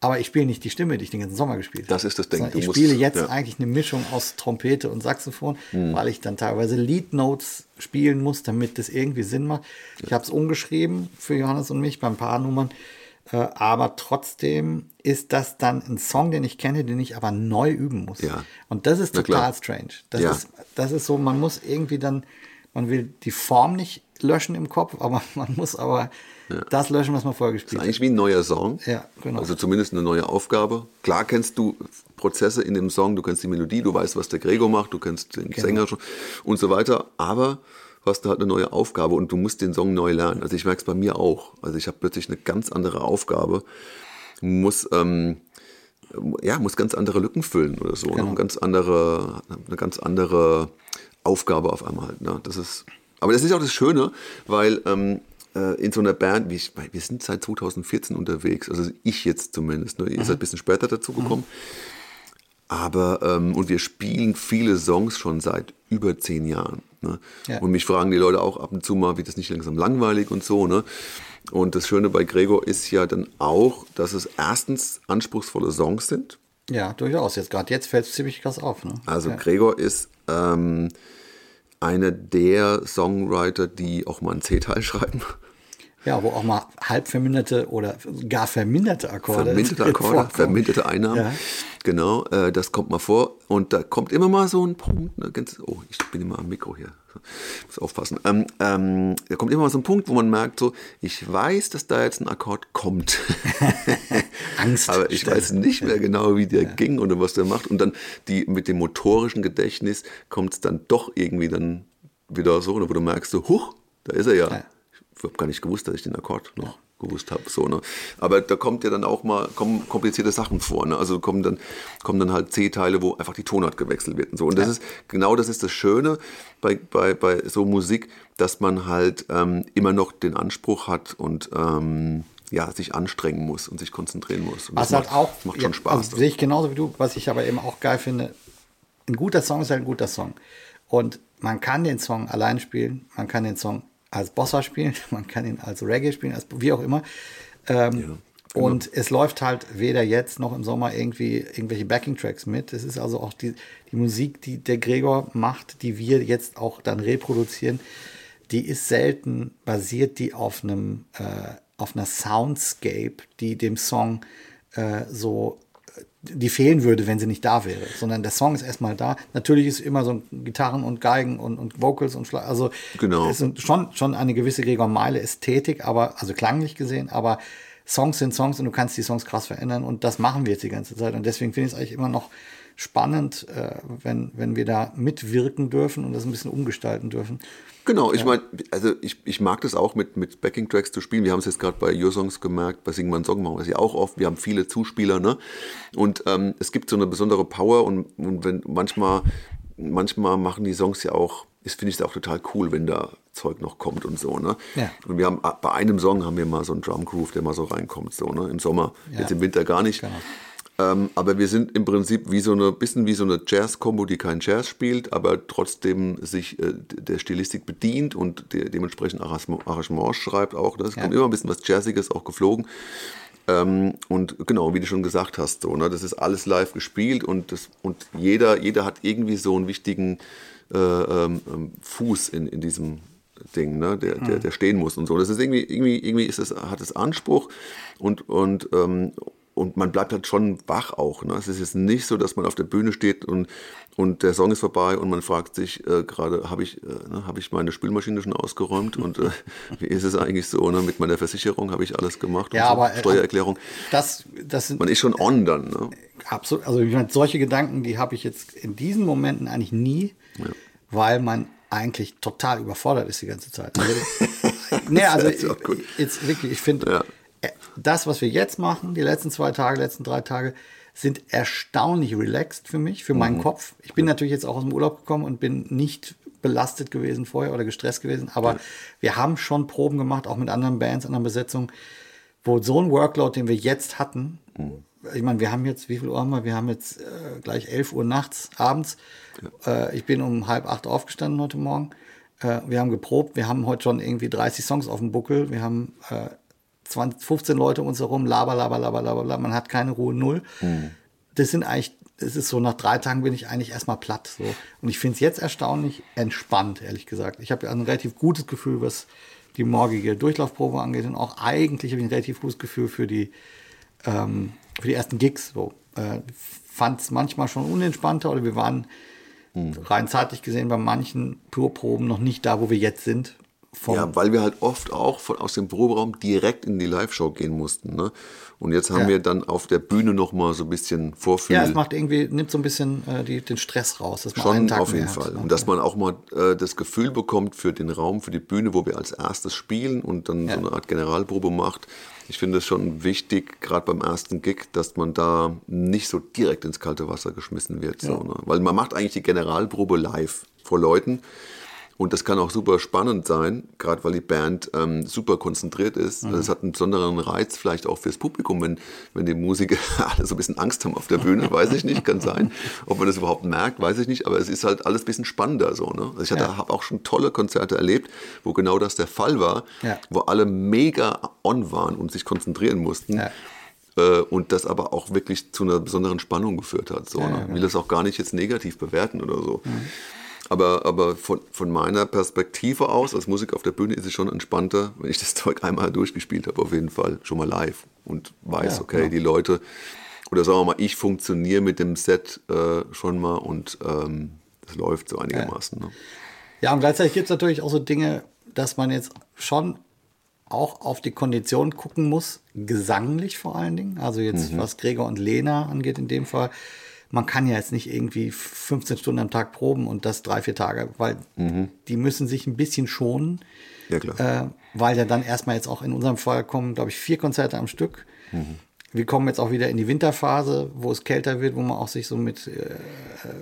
Speaker 1: Aber ich spiele nicht die Stimme, die ich den ganzen Sommer gespielt habe.
Speaker 2: Das ist das Ding.
Speaker 1: Sondern Ich
Speaker 2: musst-
Speaker 1: spiele jetzt
Speaker 2: ja. Hm.
Speaker 1: eigentlich eine Mischung aus Trompete und Saxophon, weil ich dann teilweise Lead Notes spielen muss, damit das irgendwie Sinn macht. Ich habe es umgeschrieben für Johannes und mich beim paar Nummern. Äh, aber trotzdem ist das dann ein Song, den ich kenne, den ich aber neu üben muss.
Speaker 2: Ja.
Speaker 1: Und das ist total strange. Das,
Speaker 2: Ja.
Speaker 1: ist, das ist so, man muss irgendwie dann, man will die Form nicht löschen im Kopf, aber man muss aber das löschen, was man vorher
Speaker 2: Das
Speaker 1: gespielt
Speaker 2: ist
Speaker 1: hat.
Speaker 2: eigentlich wie ein neuer Song.
Speaker 1: Ja, genau.
Speaker 2: Also zumindest eine neue Aufgabe. Klar kennst du Prozesse in dem Song, du kennst die Melodie, du weißt, was der Gregor macht, du kennst den
Speaker 1: Genau.
Speaker 2: Sänger schon und so weiter. Aber du hast da halt eine neue Aufgabe und du musst den Song neu lernen. Also ich merke es bei mir auch. Also ich habe plötzlich eine ganz andere Aufgabe, muss ähm, ja muss ganz andere Lücken füllen oder so,
Speaker 1: Genau.
Speaker 2: ne? eine ganz andere eine ganz andere Aufgabe auf einmal. halt, Ne? Das ist, aber das ist auch das Schöne, weil ähm, äh, in so einer Band, wie ich, wir sind seit 2014 unterwegs, also ich jetzt zumindest, ne? ihr seid ein bisschen später dazu gekommen. Aber, ähm, und wir spielen viele Songs schon seit über zehn Jahren. Ne?
Speaker 1: Ja.
Speaker 2: Und mich fragen die Leute auch ab und zu mal, wird das nicht langsam langweilig und so. Ne? Und das Schöne bei Gregor ist ja dann auch, dass es erstens anspruchsvolle Songs sind.
Speaker 1: Ja, durchaus. Jetzt gerade jetzt fällt es ziemlich krass auf. Ne?
Speaker 2: Also
Speaker 1: ja.
Speaker 2: Gregor ist ähm, einer der Songwriter, die auch mal einen C-Teil schreiben.
Speaker 1: Ja, wo auch mal halb verminderte oder gar verminderte Akkorde
Speaker 2: Verminderte Akkorde,
Speaker 1: vorkommen.
Speaker 2: verminderte Einnahmen.
Speaker 1: Ja.
Speaker 2: Genau, äh, das kommt mal vor. Und da kommt immer mal so ein Punkt. Ne, ganz, oh, ich bin immer am Mikro hier. Muss aufpassen. Ähm, ähm, da kommt immer mal so ein Punkt, wo man merkt, so, ich weiß, dass da jetzt ein Akkord kommt.
Speaker 1: Angst.
Speaker 2: Aber ich weiß nicht mehr genau, wie der ging oder was der macht. Und dann die mit dem motorischen Gedächtnis kommt es dann doch irgendwie dann wieder so, wo du merkst, so, huch, da ist er ja.
Speaker 1: Ja.
Speaker 2: Ich habe gar nicht gewusst, dass ich den Akkord noch gewusst habe. So, ne? Aber da kommt ja dann auch mal kommen komplizierte Sachen vor. Ne? Also kommen dann, kommen dann halt C-Teile, wo einfach die Tonart gewechselt wird. Und, so. und das ist genau das ist das Schöne bei, bei, bei so Musik, dass man halt ähm, immer noch den Anspruch hat und ähm, ja, sich anstrengen muss und sich konzentrieren muss. Und
Speaker 1: Was
Speaker 2: das
Speaker 1: halt
Speaker 2: macht,
Speaker 1: auch,
Speaker 2: das macht
Speaker 1: ja,
Speaker 2: schon Spaß.
Speaker 1: Also, sehe ich genauso wie du, was ich aber eben auch geil finde. Ein guter Song ist halt ein guter Song. Und man kann den Song allein spielen, man kann den Song als Bossa spielen, man kann ihn als Reggae spielen, als wie auch immer. Ähm,
Speaker 2: genau.
Speaker 1: Und es läuft halt weder jetzt noch im Sommer irgendwie irgendwelche Backing-Tracks mit. Es ist also auch die, die Musik, die der Gregor macht, die wir jetzt auch dann reproduzieren, die ist selten basiert die auf einem äh, auf einer Soundscape, die dem Song äh, so die fehlen würde, wenn sie nicht da wäre, sondern der Song ist erstmal da. Natürlich ist immer so Gitarren und Geigen und, und Vocals und Schlag, also
Speaker 2: Genau.
Speaker 1: es ist schon, schon eine gewisse Gregor Meile Ästhetik, aber also klanglich gesehen, aber Songs sind Songs und du kannst die Songs krass verändern und das machen wir jetzt die ganze Zeit und deswegen finde ich es eigentlich immer noch spannend, äh, wenn, wenn wir da mitwirken dürfen und das ein bisschen umgestalten dürfen.
Speaker 2: Genau, ich meine, also ich, ich mag das auch mit, mit Backing-Tracks zu spielen. Wir haben es jetzt gerade bei Your Songs gemerkt, bei Sing My Song machen wir es ja auch oft. Wir haben viele Zuspieler, ne? Und ähm, es gibt so eine besondere Power und, und wenn manchmal manchmal machen die Songs ja auch, finde ich es auch total cool, wenn da Zeug noch kommt und so. Ne?
Speaker 1: Ja.
Speaker 2: Und wir haben bei einem Song haben wir mal so einen Drum Groove, der mal so reinkommt, so ne? im Sommer. Ja. Jetzt im Winter gar nicht.
Speaker 1: Genau.
Speaker 2: Ähm, aber wir sind im Prinzip wie so eine bisschen wie so eine Jazz-Kombo, die kein Jazz spielt, aber trotzdem sich äh, der Stilistik bedient und de dementsprechend Arrangements schreibt auch. Das ne? ja. kommt immer ein bisschen was Jazziges auch geflogen. Ähm, und genau, wie du schon gesagt hast, so, ne, das ist alles live gespielt und, das, und jeder, jeder hat irgendwie so einen wichtigen äh, ähm, ähm Fuß in, in diesem Ding, ne, der, der, mhm. der stehen muss und so. Das ist irgendwie, irgendwie, irgendwie ist es, hat es Anspruch und, und, ähm, und man bleibt halt schon wach auch. Ne? Es ist jetzt nicht so, dass man auf der Bühne steht und, und der Song ist vorbei und man fragt sich äh, gerade, habe ich, äh, ne, hab ich meine Spülmaschine schon ausgeräumt und äh, wie ist es eigentlich so? Ne? Mit meiner Versicherung habe ich alles gemacht.
Speaker 1: Ja, so, aber
Speaker 2: äh, Steuererklärung.
Speaker 1: Das, das sind,
Speaker 2: man ist schon on dann. Ne?
Speaker 1: Absolut. Also ich meine, solche Gedanken, die habe ich jetzt in diesen Momenten eigentlich nie, ja. weil man eigentlich total überfordert ist die ganze Zeit. Also, nee, also jetzt wirklich, ich finde, ja das, was wir jetzt machen, die letzten zwei Tage, letzten drei Tage, sind erstaunlich relaxed für mich, für meinen mhm. Kopf. Ich bin natürlich jetzt auch aus dem Urlaub gekommen und bin nicht belastet gewesen vorher oder gestresst gewesen, aber ja. wir haben schon Proben gemacht, auch mit anderen Bands, anderen Besetzungen, wo so ein Workload, den wir jetzt hatten, mhm. ich meine, wir haben jetzt, wie viel Uhr haben wir? Wir haben jetzt äh, gleich 11 Uhr nachts, abends. Ja. Äh, ich bin um halb acht aufgestanden heute Morgen. Äh, wir haben geprobt, wir haben heute schon irgendwie 30 Songs auf dem Buckel, wir haben äh, 20, 15 Leute um uns herum, laber, laber, laber, laber, laber, man hat keine Ruhe, null. Mhm. Das sind eigentlich, es ist so, nach drei Tagen bin ich eigentlich erstmal platt. So. Und ich finde es jetzt erstaunlich entspannt, ehrlich gesagt. Ich habe ein relativ gutes Gefühl, was die morgige Durchlaufprobe angeht und auch eigentlich habe ich ein relativ gutes Gefühl für die, ähm, für die ersten Gigs. So. Äh, Fand es manchmal schon unentspannter oder wir waren mhm. rein zeitlich gesehen bei manchen Purproben noch nicht da, wo wir jetzt sind
Speaker 2: ja, weil wir halt oft auch von, aus dem Proberaum direkt in die Live-Show gehen mussten. Ne? Und jetzt haben ja. wir dann auf der Bühne noch mal so ein bisschen Vorfühl.
Speaker 1: Ja, es macht irgendwie, nimmt so ein bisschen äh, die, den Stress raus.
Speaker 2: Dass man Schon einen Tag auf jeden Fall. Hat. Und dass man auch mal äh, das Gefühl bekommt für den Raum, für die Bühne, wo wir als erstes spielen und dann ja. so eine Art Generalprobe macht. Ich finde es schon wichtig, gerade beim ersten Gig, dass man da nicht so direkt ins kalte Wasser geschmissen wird. Ja. So, ne? Weil man macht eigentlich die Generalprobe live vor Leuten. Und das kann auch super spannend sein, gerade weil die Band ähm, super konzentriert ist. Mhm. Das hat einen besonderen Reiz vielleicht auch fürs Publikum, wenn, wenn die Musiker alle so ein bisschen Angst haben auf der Bühne, weiß ich nicht, kann sein. Ob man das überhaupt merkt, weiß ich nicht, aber es ist halt alles ein bisschen spannender so. Ne? Also ich ja. habe auch schon tolle Konzerte erlebt, wo genau das der Fall war, ja. wo alle mega on waren und sich konzentrieren mussten. Ja äh, und das aber auch wirklich zu einer besonderen Spannung geführt hat. So, ja, ne? will das auch gar nicht jetzt negativ bewerten oder so. Mhm. Aber, aber von, von meiner Perspektive aus, als Musik auf der Bühne, ist es schon entspannter, wenn ich das Zeug einmal durchgespielt habe, auf jeden Fall, schon mal live und weiß, ja, okay, genau. die Leute, oder sagen wir mal, ich funktioniere mit dem Set äh, schon mal und ähm, das läuft so einigermaßen.
Speaker 1: Ja, ne? ja und gleichzeitig gibt es natürlich auch so Dinge, dass man jetzt schon auch auf die Kondition gucken muss, gesanglich vor allen Dingen. Also jetzt, mhm. was Gregor und Lena angeht in dem Fall man kann ja jetzt nicht irgendwie 15 Stunden am Tag proben und das drei, vier Tage, weil mhm. die müssen sich ein bisschen schonen.
Speaker 2: Ja, klar.
Speaker 1: Äh, weil ja dann erstmal jetzt auch in unserem Fall kommen, glaube ich, vier Konzerte am Stück. Mhm. Wir kommen jetzt auch wieder in die Winterphase, wo es kälter wird, wo man auch sich so mit äh,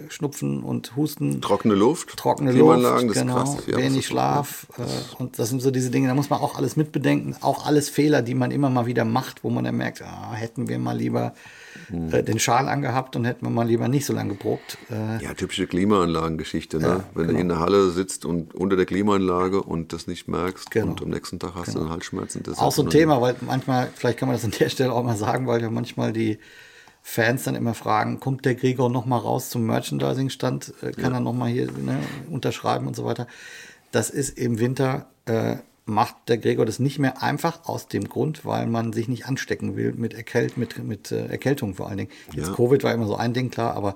Speaker 1: Schnupfen und Husten.
Speaker 2: Trockene Luft.
Speaker 1: Trockene Luft, das genau, krass, ja, wenig Schlaf. Äh, und das sind so diese Dinge, da muss man auch alles mitbedenken. Auch alles Fehler, die man immer mal wieder macht, wo man dann merkt, ah, hätten wir mal lieber mhm. äh, den Schal angehabt und hätten wir mal lieber nicht so lange geprobt.
Speaker 2: Äh, ja, typische Klimaanlagengeschichte. Ne? Ja, Wenn genau. du in der Halle sitzt und unter der Klimaanlage und das nicht merkst genau. und am nächsten Tag hast genau. du dann Halsschmerzen.
Speaker 1: Das auch so ein Thema, weil manchmal, vielleicht kann man das an der Stelle auch mal sagen, weil ja manchmal die Fans dann immer fragen, kommt der Gregor noch mal raus zum Merchandising-Stand? Äh, kann ja. er noch mal hier ne, unterschreiben und so weiter? Das ist im Winter äh, macht der Gregor das nicht mehr einfach aus dem Grund, weil man sich nicht anstecken will mit, Erkält mit, mit äh, Erkältung vor allen Dingen. Jetzt ja. Covid war immer so ein Ding, klar, aber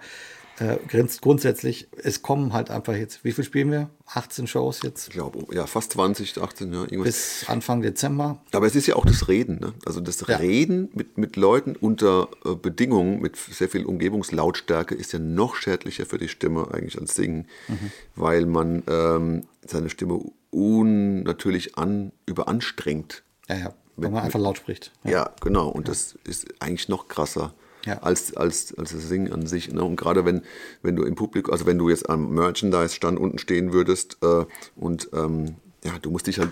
Speaker 1: äh, grundsätzlich, es kommen halt einfach jetzt, wie viel spielen wir? 18 Shows jetzt?
Speaker 2: Ich glaube, ja, fast 20, 18, ja.
Speaker 1: Irgendwas. Bis Anfang Dezember.
Speaker 2: Aber es ist ja auch das Reden, ne? Also das ja. Reden mit, mit Leuten unter äh, Bedingungen, mit sehr viel Umgebungslautstärke, ist ja noch schädlicher für die Stimme eigentlich als Singen, mhm. weil man ähm, seine Stimme unnatürlich an, überanstrengt.
Speaker 1: Ja, ja. Wenn man einfach laut spricht.
Speaker 2: Ja, ja genau. Und ja. das ist eigentlich noch krasser ja. als, als, als das Singen an sich. Ne? Und gerade wenn, wenn du im Publikum, also wenn du jetzt am Merchandise-Stand unten stehen würdest äh, und ähm, ja, du musst dich halt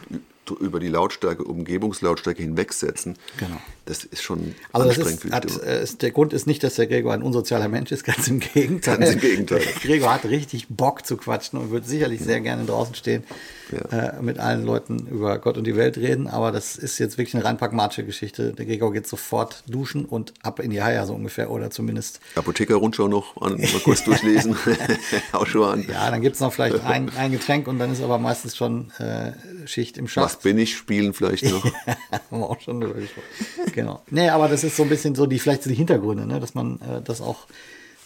Speaker 2: über die Lautstärke, Umgebungslautstärke hinwegsetzen. Genau. Das ist schon
Speaker 1: also anstrengend. Ist, hat, äh, ist, der Grund ist nicht, dass der Gregor ein unsozialer Mensch ist, ganz im Gegenteil. Ganz im Gegenteil. Gregor hat richtig Bock zu quatschen und wird sicherlich sehr gerne draußen stehen, ja. äh, mit allen Leuten über Gott und die Welt reden. Aber das ist jetzt wirklich eine Reinpack-Matsche-Geschichte. Der Gregor geht sofort duschen und ab in die Haie so ungefähr oder zumindest.
Speaker 2: Apotheker-Rundschau noch an, mal kurz durchlesen.
Speaker 1: auch schon an. Ja, dann gibt es noch vielleicht ein, ein Getränk und dann ist aber meistens schon äh, Schicht im Schacht.
Speaker 2: Was bin ich? Spielen vielleicht noch. haben wir auch schon
Speaker 1: drüber gesprochen. Genau. Nee, aber das ist so ein bisschen so die, vielleicht so die Hintergründe, ne? dass man äh, das auch,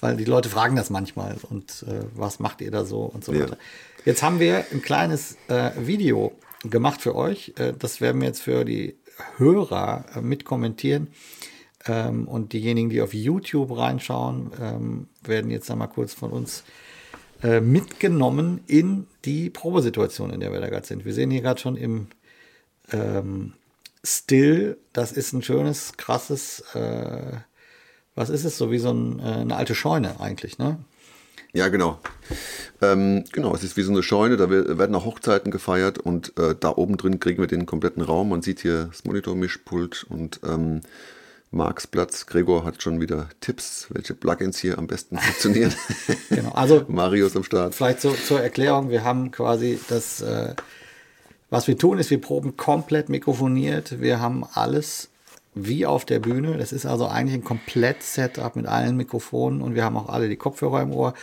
Speaker 1: weil die Leute fragen das manchmal und äh, was macht ihr da so und so ja. weiter. Jetzt haben wir ein kleines äh, Video gemacht für euch. Äh, das werden wir jetzt für die Hörer äh, mitkommentieren. Ähm, und diejenigen, die auf YouTube reinschauen, ähm, werden jetzt einmal kurz von uns äh, mitgenommen in die Probesituation, in der wir da gerade sind. Wir sehen hier gerade schon im ähm, Still, das ist ein schönes, krasses, äh, was ist es, so wie so ein, äh, eine alte Scheune eigentlich, ne?
Speaker 2: Ja, genau. Ähm, genau, es ist wie so eine Scheune, da werden auch Hochzeiten gefeiert und äh, da oben drin kriegen wir den kompletten Raum. Man sieht hier das Monitormischpult und ähm, Marksplatz. Gregor hat schon wieder Tipps, welche Plugins hier am besten funktionieren.
Speaker 1: genau, also Marius am Start. Vielleicht so, zur Erklärung, wir haben quasi das, äh, was wir tun, ist, wir proben komplett mikrofoniert. Wir haben alles wie auf der Bühne. Das ist also eigentlich ein komplett Setup mit allen Mikrofonen und wir haben auch alle die Kopfhörer im Ohr.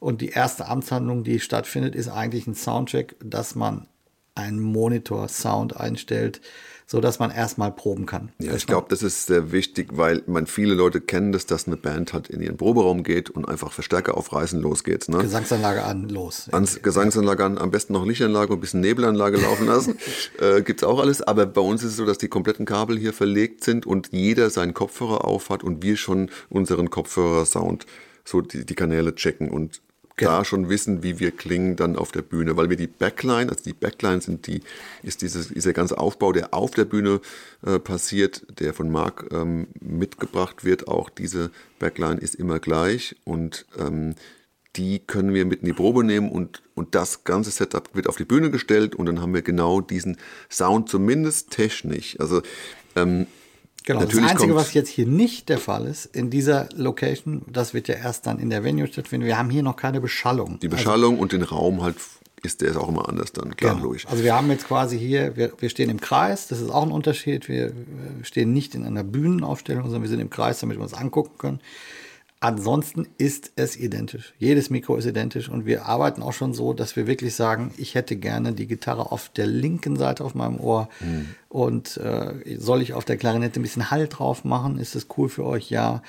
Speaker 1: Und die erste Amtshandlung, die stattfindet, ist eigentlich ein Soundcheck, dass man einen Monitor-Sound einstellt, so dass man erstmal proben kann.
Speaker 2: Ja, ich glaube, das ist sehr wichtig, weil man viele Leute kennen das, dass eine Band halt in ihren Proberaum geht und einfach Verstärker aufreißen losgeht. Ne?
Speaker 1: Gesangsanlage an, los.
Speaker 2: Ans Gesangsanlage an, am besten noch Lichtanlage und ein bisschen Nebelanlage laufen lassen. äh, Gibt es auch alles. Aber bei uns ist es so, dass die kompletten Kabel hier verlegt sind und jeder seinen Kopfhörer auf hat und wir schon unseren Kopfhörer-Sound so die, die Kanäle checken und genau. da schon wissen, wie wir klingen dann auf der Bühne, weil wir die Backline, also die Backline sind die, ist dieses, dieser ganze Aufbau, der auf der Bühne äh, passiert, der von Marc ähm, mitgebracht wird, auch diese Backline ist immer gleich und ähm, die können wir mit in die Probe nehmen und, und das ganze Setup wird auf die Bühne gestellt und dann haben wir genau diesen Sound, zumindest technisch. Also ähm,
Speaker 1: Genau, Natürlich das Einzige, was jetzt hier nicht der Fall ist, in dieser Location, das wird ja erst dann in der Venue stattfinden, wir haben hier noch keine Beschallung.
Speaker 2: Die also Beschallung also, und den Raum halt ist der ist auch immer anders dann, klar, genau.
Speaker 1: logisch. Also wir haben jetzt quasi hier, wir, wir stehen im Kreis, das ist auch ein Unterschied, wir, wir stehen nicht in einer Bühnenaufstellung, sondern wir sind im Kreis, damit wir uns angucken können. Ansonsten ist es identisch. Jedes Mikro ist identisch und wir arbeiten auch schon so, dass wir wirklich sagen, ich hätte gerne die Gitarre auf der linken Seite auf meinem Ohr mhm. und äh, soll ich auf der Klarinette ein bisschen Hall drauf machen? Ist das cool für euch? Ja.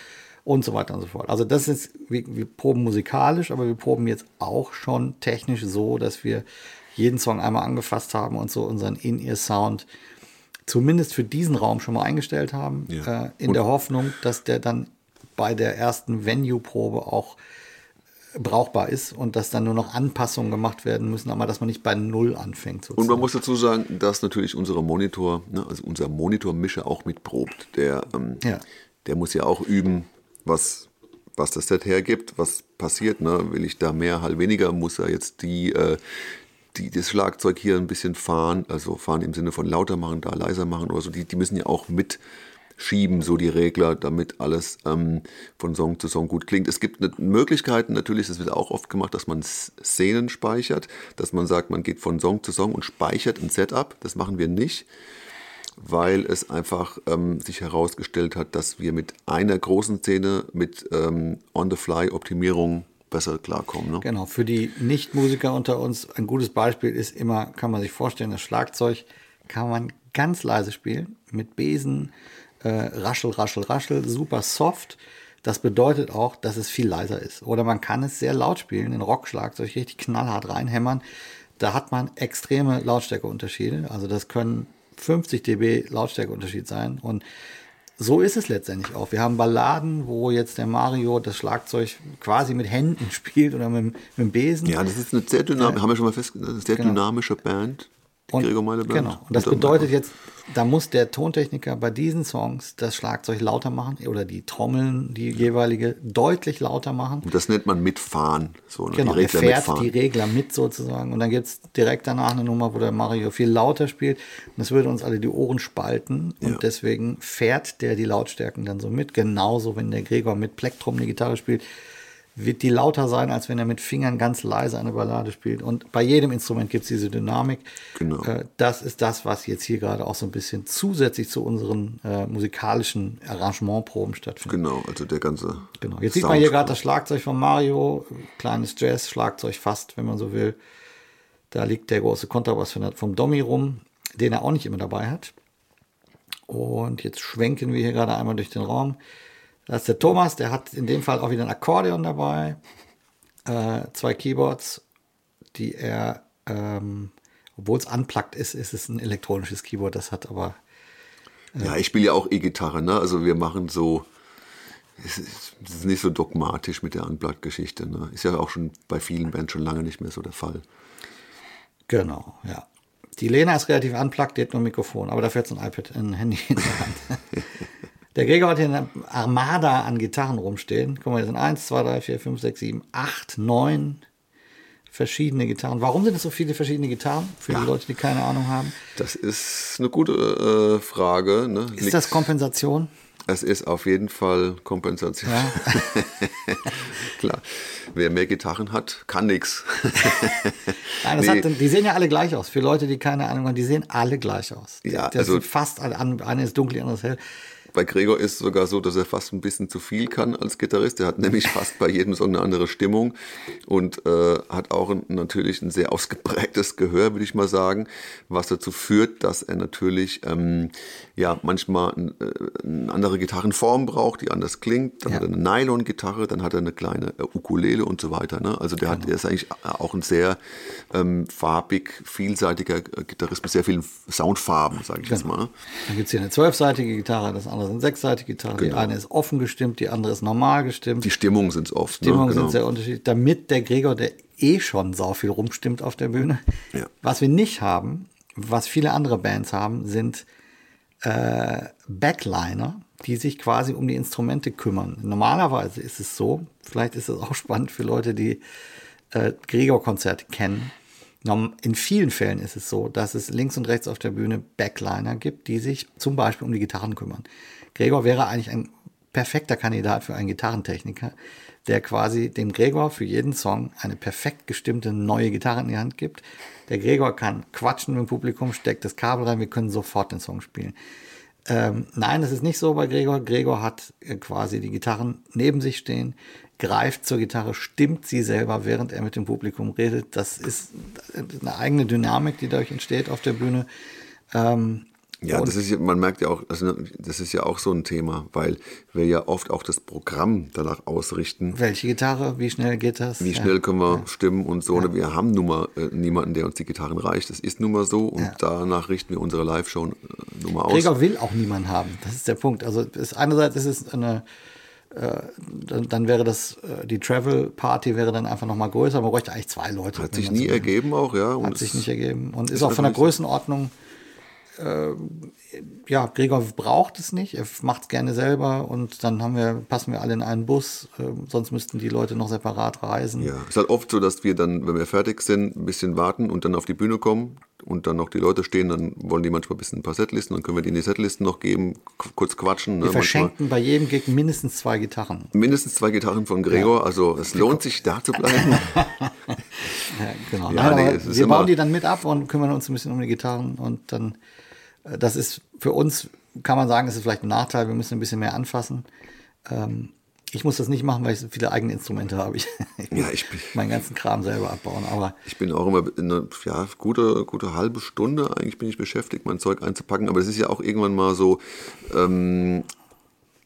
Speaker 1: Und so weiter und so fort. Also das ist, wir, wir proben musikalisch, aber wir proben jetzt auch schon technisch so, dass wir jeden Song einmal angefasst haben und so unseren In-Ear-Sound zumindest für diesen Raum schon mal eingestellt haben, ja. äh, in und der Hoffnung, dass der dann bei der ersten Venue-Probe auch brauchbar ist und dass dann nur noch Anpassungen gemacht werden müssen, aber dass man nicht bei Null anfängt.
Speaker 2: Sozusagen. Und man muss dazu sagen, dass natürlich unsere Monitor, ne, also unser Monitormischer auch mitprobt. Der, ähm, ja. der muss ja auch üben, was, was das Set hergibt, was passiert. Ne? Will ich da mehr, halt weniger, muss er jetzt die, äh, die, das Schlagzeug hier ein bisschen fahren, also fahren im Sinne von lauter machen, da leiser machen oder so. Die, die müssen ja auch mit schieben, so die Regler, damit alles ähm, von Song zu Song gut klingt. Es gibt Möglichkeiten, natürlich, das wird auch oft gemacht, dass man Szenen speichert, dass man sagt, man geht von Song zu Song und speichert ein Setup. Das machen wir nicht, weil es einfach ähm, sich herausgestellt hat, dass wir mit einer großen Szene mit ähm, On-the-Fly-Optimierung besser klarkommen. Ne?
Speaker 1: Genau, für die Nichtmusiker unter uns ein gutes Beispiel ist immer, kann man sich vorstellen, das Schlagzeug kann man ganz leise spielen, mit Besen, äh, raschel, raschel, raschel, super soft. Das bedeutet auch, dass es viel leiser ist. Oder man kann es sehr laut spielen, in Rockschlagzeug richtig knallhart reinhämmern. Da hat man extreme Lautstärkeunterschiede. Also das können 50 dB Lautstärkeunterschied sein. Und so ist es letztendlich auch. Wir haben Balladen, wo jetzt der Mario das Schlagzeug quasi mit Händen spielt oder mit, mit dem Besen.
Speaker 2: Ja, das ist eine sehr dynamische, äh, haben wir schon mal festgestellt, eine sehr genau. dynamische Band. die Gregor Meile Band.
Speaker 1: Genau. Und das bedeutet jetzt, da muss der Tontechniker bei diesen Songs das Schlagzeug lauter machen oder die Trommeln, die jeweilige, deutlich lauter machen.
Speaker 2: Und das nennt man mitfahren. So, ne?
Speaker 1: Genau,
Speaker 2: die
Speaker 1: er fährt
Speaker 2: mitfahren.
Speaker 1: die Regler mit sozusagen. Und dann gibt es direkt danach eine Nummer, wo der Mario viel lauter spielt. Und das würde uns alle die Ohren spalten. Und
Speaker 2: Ja.
Speaker 1: deswegen fährt der die Lautstärken dann so mit. Genauso, wenn der Gregor mit Plektrum eine Gitarre spielt, wird die lauter sein, als wenn er mit Fingern ganz leise eine Ballade spielt. Und bei jedem Instrument gibt es diese Dynamik.
Speaker 2: Genau.
Speaker 1: Äh, das ist das, was jetzt hier gerade auch so ein bisschen zusätzlich zu unseren äh, musikalischen Arrangementproben stattfindet.
Speaker 2: Genau, also der ganze.
Speaker 1: Genau. Jetzt sieht
Speaker 2: Sound.
Speaker 1: man hier gerade das Schlagzeug von Mario, kleines Jazz-Schlagzeug fast, wenn man so will. Da liegt der große Kontrabass vom Domi rum, den er auch nicht immer dabei hat. Und jetzt schwenken wir hier gerade einmal durch den Raum. Da ist der Thomas, der hat in dem Fall auch wieder ein Akkordeon dabei, äh, zwei Keyboards, die er, ähm, obwohl es unplugged ist, ist es ein elektronisches Keyboard. Das hat aber
Speaker 2: Ja, ich spiele ja auch E-Gitarre, ne? Also wir machen so. Es ist, es ist nicht so dogmatisch mit der Unplugged-Geschichte. Ne? Ist ja auch schon bei vielen Bands schon lange nicht mehr so der Fall.
Speaker 1: Genau, ja. Die Lena ist relativ unplugged, die hat nur ein Mikrofon, aber dafür hat sie ein iPad, ein Handy in der Hand. Der Gregor hat hier eine Armada an Gitarren rumstehen. Guck mal, hier sind 1, 2, 3, 4, 5, 6, 7, 8, 9 verschiedene Gitarren. Warum sind es so viele verschiedene Gitarren? Für die Leute, die keine Ahnung haben.
Speaker 2: Das ist eine gute äh, Frage. Ne?
Speaker 1: Ist das Kompensation?
Speaker 2: Es ist auf jeden Fall Kompensation.
Speaker 1: Ja.
Speaker 2: Klar. Wer mehr Gitarren hat, kann nichts. Nee.
Speaker 1: die sehen ja alle gleich aus. Für Leute, die keine Ahnung haben, die sehen alle gleich aus.
Speaker 2: Ja,
Speaker 1: das
Speaker 2: also-
Speaker 1: fast alle. Eine ist dunkel, die andere ist hell.
Speaker 2: Bei Gregor ist es sogar so, dass er fast ein bisschen zu viel kann als Gitarrist. Er hat nämlich fast bei jedem Song eine andere Stimmung und äh, hat auch ein, natürlich ein sehr ausgeprägtes Gehör, würde ich mal sagen, was dazu führt, dass er natürlich ähm, ja manchmal äh, eine andere Gitarrenform braucht, die anders klingt. Dann
Speaker 1: Ja.
Speaker 2: hat er eine Nylon-Gitarre, dann hat er eine kleine äh, Ukulele und so weiter. Ne? Also der,
Speaker 1: Genau.
Speaker 2: hat, der ist eigentlich auch ein sehr ähm, farbig, vielseitiger äh, Gitarrist mit sehr vielen Soundfarben, sage ich
Speaker 1: Genau.
Speaker 2: jetzt mal. Ne?
Speaker 1: Dann gibt es hier eine zwölfseitige Gitarre, das andere sind sechsseitige Gitarre. Die eine ist offen gestimmt, die andere ist normal gestimmt.
Speaker 2: Genau. Die Stimmungen sind es oft.
Speaker 1: Stimmungen
Speaker 2: ne?
Speaker 1: sind sehr unterschiedlich, damit der Gregor, der eh schon sau viel rumstimmt auf der Bühne.
Speaker 2: Ja.
Speaker 1: Was wir nicht haben, was viele andere Bands haben, sind äh, Backliner, die sich quasi um die Instrumente kümmern. Normalerweise ist es so, vielleicht ist es auch spannend für Leute, die äh, Gregor-Konzerte kennen. In vielen Fällen ist es so, dass es links und rechts auf der Bühne Backliner gibt, die sich zum Beispiel um die Gitarren kümmern. Gregor wäre eigentlich ein perfekter Kandidat für einen Gitarrentechniker, der quasi dem Gregor für jeden Song eine perfekt gestimmte neue Gitarre in die Hand gibt. Der Gregor kann quatschen mit dem Publikum, steckt das Kabel rein, wir können sofort den Song spielen. Ähm, nein, das ist nicht so bei Gregor. Gregor hat äh, quasi die Gitarren neben sich stehen, greift zur Gitarre, stimmt sie selber, während er mit dem Publikum redet. Das ist eine eigene Dynamik, die dadurch entsteht auf der Bühne. Ähm,
Speaker 2: Ja, das ist ja, man merkt ja auch, also das ist ja auch so ein Thema, weil wir ja oft auch das Programm danach ausrichten.
Speaker 1: welche Gitarre, wie schnell geht das?
Speaker 2: Wie
Speaker 1: Ja.
Speaker 2: schnell können wir stimmen und so. Wir haben nun mal äh, niemanden, der uns die Gitarren reicht. Das ist nun mal so und
Speaker 1: Ja.
Speaker 2: danach richten wir unsere Live-Show äh, nun mal aus.
Speaker 1: Gregor will auch niemanden haben. Das ist der Punkt. Also es, einerseits ist es eine, äh, dann, dann wäre das, äh, die Travel Party wäre dann einfach nochmal größer. Man bräuchte eigentlich zwei Leute.
Speaker 2: Hat sich nie ergeben auch, ja. und
Speaker 1: Hat sich nicht ergeben. Und ist,
Speaker 2: ist
Speaker 1: auch von der
Speaker 2: natürlich so.
Speaker 1: Äh, ja, Gregor braucht es nicht. Er macht es gerne selber und dann haben wir, passen wir alle in einen Bus. Äh, sonst müssten die Leute noch separat reisen.
Speaker 2: Ja, es ist halt oft so, dass wir dann, wenn wir fertig sind, ein bisschen warten und dann auf die Bühne kommen und dann noch die Leute stehen, dann wollen die manchmal ein bisschen ein paar Setlisten, dann können wir denen die Setlisten noch geben, kurz quatschen.
Speaker 1: Wir
Speaker 2: ne, manchmal.
Speaker 1: verschenken bei jedem Gig mindestens zwei Gitarren.
Speaker 2: Mindestens zwei Gitarren von Gregor, also es lohnt sich da zu bleiben.
Speaker 1: Ja, genau.
Speaker 2: Ja,
Speaker 1: Nein,
Speaker 2: nee,
Speaker 1: wir bauen die dann mit ab und kümmern uns ein bisschen um die Gitarren und dann, das ist für uns, kann man sagen, ist es vielleicht ein Nachteil, wir müssen ein bisschen mehr anfassen. Ähm, ich muss das nicht machen, weil ich so viele eigene Instrumente habe. Ich,
Speaker 2: Ja,
Speaker 1: muss
Speaker 2: ich bin-
Speaker 1: meinen ganzen Kram selber abbauen, aber
Speaker 2: Ich bin auch immer eine ja, gute, gute halbe Stunde eigentlich bin ich beschäftigt, mein Zeug einzupacken. Aber es ist ja auch irgendwann mal so, ähm,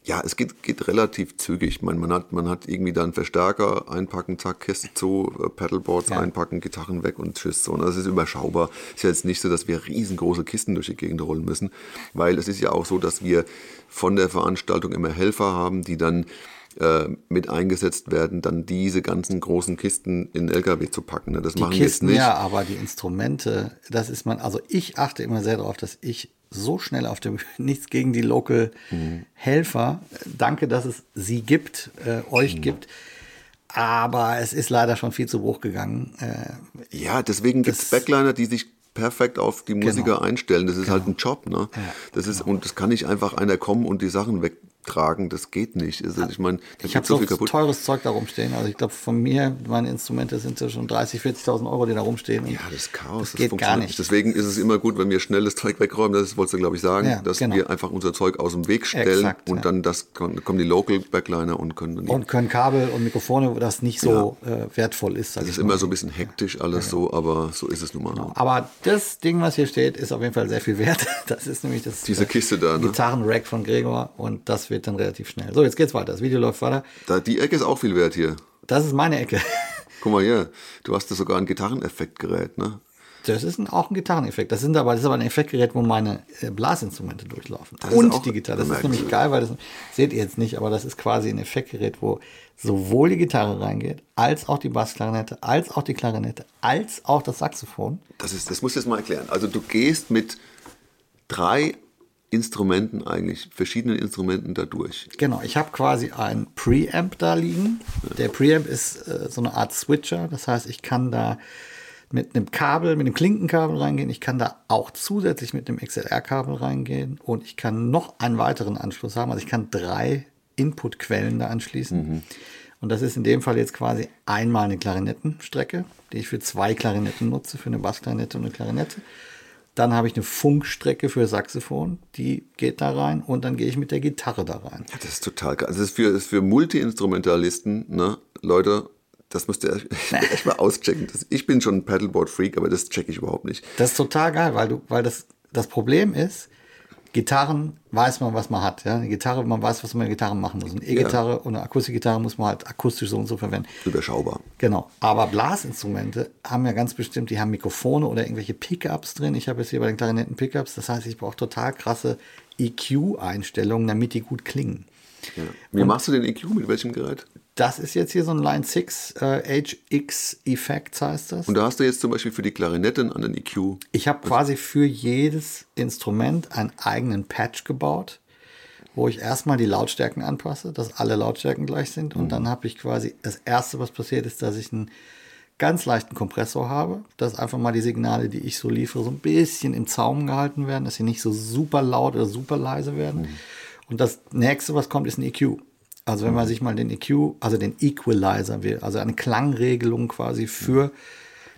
Speaker 2: ja, es geht, geht relativ zügig. Meine, man hat, man hat irgendwie dann Verstärker einpacken, zack, Käste zu, äh, Pedalboards
Speaker 1: Ja.
Speaker 2: einpacken, Gitarren weg und tschüss. So, und das ist überschaubar. Ist ja jetzt nicht so, dass wir riesengroße Kisten durch die Gegend rollen müssen, weil es ist ja auch so, dass wir von der Veranstaltung immer Helfer haben, die dann äh, mit eingesetzt werden, dann diese ganzen großen Kisten in LKW zu packen. Ne? Das
Speaker 1: die
Speaker 2: machen
Speaker 1: Kisten,
Speaker 2: wir jetzt nicht.
Speaker 1: ja, aber die Instrumente, das ist man, also ich achte immer sehr darauf, dass ich so schnell auf dem, nichts gegen die Local Helfer, danke, dass es sie gibt, äh, euch gibt, aber es ist leider schon viel zu Bruch gegangen. Äh,
Speaker 2: Ja, deswegen gibt es Backliner, die sich perfekt auf die Musiker einstellen. Das ist halt ein Job, ne? das ist, Und das kann nicht einfach einer kommen und die Sachen wegtragen. Das geht nicht. Also, ich meine,
Speaker 1: ich habe
Speaker 2: so
Speaker 1: so
Speaker 2: viel kaputt.
Speaker 1: teures Zeug da rumstehen. Also ich glaube, von mir, meine Instrumente sind ja schon 30.000, 40.000 Euro, die da rumstehen.
Speaker 2: Ja, das ist Chaos.
Speaker 1: Das geht gar
Speaker 2: funktioniert
Speaker 1: nicht.
Speaker 2: Deswegen ist es immer gut, wenn wir schnell das Zeug wegräumen, das wolltest du, glaube ich, sagen,
Speaker 1: Ja,
Speaker 2: dass
Speaker 1: genau.
Speaker 2: wir einfach unser Zeug aus dem Weg stellen
Speaker 1: Exakt,
Speaker 2: und
Speaker 1: ja.
Speaker 2: dann das, kommen die Local Backliner und können
Speaker 1: Und können Kabel und Mikrofone, wo das nicht so äh, wertvoll ist.
Speaker 2: Das ist immer so ein bisschen hektisch alles so, aber so ist es nun mal.
Speaker 1: Aber das Ding, was hier steht, ist auf jeden Fall sehr viel wert. Das ist nämlich das
Speaker 2: Diese
Speaker 1: äh,
Speaker 2: Kiste da, ne?
Speaker 1: Gitarrenrack von Gregor und das wird dann relativ schnell. So, jetzt geht's weiter. Das Video läuft weiter.
Speaker 2: Da, die Ecke ist auch viel wert hier.
Speaker 1: Das ist meine Ecke.
Speaker 2: Guck mal hier, du hast da sogar ein Gitarreneffektgerät, ne?
Speaker 1: Das ist ein, auch ein Gitarreneffekt. Das sind aber, das ist aber ein Effektgerät, wo meine äh, Blasinstrumente durchlaufen.
Speaker 2: Das
Speaker 1: und die Gitarre. Das ist nämlich geil, weil das seht ihr jetzt nicht, aber das ist quasi ein Effektgerät, wo sowohl die Gitarre reingeht, als auch die Bassklarinette, als auch die Klarinette, als auch das Saxophon.
Speaker 2: Das, ist, das musst du jetzt mal erklären. Also du gehst mit drei Instrumenten eigentlich, verschiedenen Instrumenten da durch.
Speaker 1: Genau, ich habe quasi ein Preamp da liegen. Der Preamp ist äh, so eine Art Switcher. Das heißt, ich kann da mit einem Kabel, mit einem Klinkenkabel reingehen. Ich kann da auch zusätzlich mit einem XLR-Kabel reingehen und ich kann noch einen weiteren Anschluss haben. Also ich kann drei Inputquellen da anschließen. Und das ist in dem Fall jetzt quasi einmal eine Klarinettenstrecke, die ich für zwei Klarinetten nutze, für eine Bassklarinette und eine Klarinette. Dann habe ich eine Funkstrecke für Saxophon, die geht da rein und dann gehe ich mit der Gitarre da rein.
Speaker 2: Ja, das ist total geil. Also das ist für, das ist für Multi-Instrumentalisten, ne? Leute, das müsst ihr echt, echt mal auschecken. Das, ich bin schon ein Paddleboard-Freak, aber das checke ich überhaupt nicht.
Speaker 1: Das ist total geil, weil du, weil das, das Problem ist, Gitarren weiß man, was man hat. Ja? Eine Gitarre, man weiß, was man mit Gitarren machen muss. Eine E-Gitarre und eine Akustikgitarre muss man halt akustisch so und so verwenden.
Speaker 2: Überschaubar.
Speaker 1: Genau. Aber Blasinstrumente haben ja ganz bestimmt, die haben Mikrofone oder irgendwelche Pickups drin. Ich habe jetzt hier bei den Klarinetten Pickups. Das heißt, ich brauche total krasse EQ-Einstellungen, damit die gut klingen.
Speaker 2: Ja. Wie machst du den EQ? Mit welchem Gerät?
Speaker 1: Das ist jetzt hier so ein Line 6 äh, HX Effects heißt das.
Speaker 2: Und da hast du jetzt zum Beispiel für die Klarinette einen anderen EQ.
Speaker 1: Ich habe quasi für jedes Instrument einen eigenen Patch gebaut, wo ich erstmal die Lautstärken anpasse, dass alle Lautstärken gleich sind. Und dann habe ich quasi, das erste, was passiert ist, dass ich einen ganz leichten Kompressor habe, dass einfach mal die Signale, die ich so liefere, so ein bisschen im Zaum gehalten werden, dass sie nicht so super laut oder super leise werden. Und das nächste, was kommt, ist ein EQ. Also wenn man sich mal den EQ, also den Equalizer will, also eine Klangregelung quasi für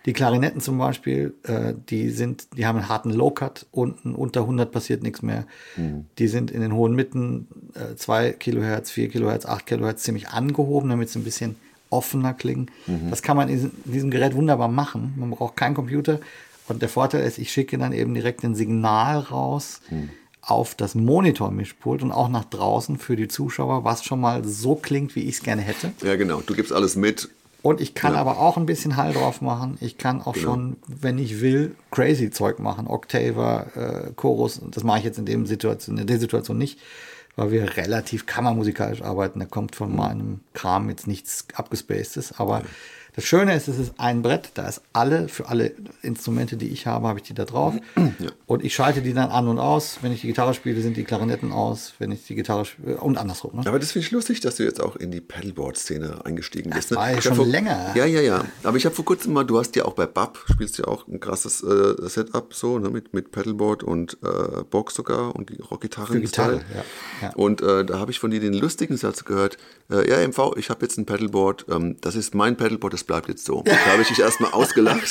Speaker 1: die Klarinetten zum Beispiel, äh, die sind, die haben einen harten Low-Cut, unten unter 100 passiert nichts mehr. Die sind in den hohen Mitten äh, 2 Kilohertz, 4 Kilohertz, 8 Kilohertz ziemlich angehoben, damit sie ein bisschen offener klingen. Das kann man in diesem, in diesem Gerät wunderbar machen. Man braucht keinen Computer. Und der Vorteil ist, ich schicke dann eben direkt ein Signal raus auf das Monitormischpult und auch nach draußen für die Zuschauer, was schon mal so klingt, wie ich es gerne hätte.
Speaker 2: Ja, genau. Du gibst alles mit.
Speaker 1: Und ich kann
Speaker 2: Ja.
Speaker 1: aber auch ein bisschen Hall drauf machen. Ich kann auch schon, wenn ich will, crazy Zeug machen. Octaver, äh, Chorus. Das mache ich jetzt in, dem Situation, in der Situation nicht, weil wir relativ kammermusikalisch arbeiten. Da kommt von meinem Kram jetzt nichts abgespacedes. Aber das Schöne ist, es ist ein Brett. Da ist alle, für alle Instrumente, die ich habe, habe ich die da drauf. Und ich schalte die dann an und aus. Wenn ich die Gitarre spiele, sind die Klarinetten aus. Wenn ich die Gitarre spiele, und andersrum. Ne?
Speaker 2: Aber das finde ich lustig, dass du jetzt auch in die Paddleboard-Szene eingestiegen bist. ne?
Speaker 1: war ja
Speaker 2: Ich hab
Speaker 1: schon
Speaker 2: vor,
Speaker 1: länger.
Speaker 2: Ja, ja, ja. Aber ich habe vor kurzem mal, du hast ja auch bei BAP, spielst ja auch ein krasses äh, Setup so, ne, mit, mit Paddleboard und äh, Box sogar und Rockgitarren.
Speaker 1: Für Gitarre, ja, ja.
Speaker 2: Und äh, da habe ich von dir den lustigen Satz gehört, äh, ja, MV, ich habe jetzt ein Paddleboard, ähm, das ist mein Paddleboard, das bleibt jetzt so. Da habe ich dich erstmal ausgelacht.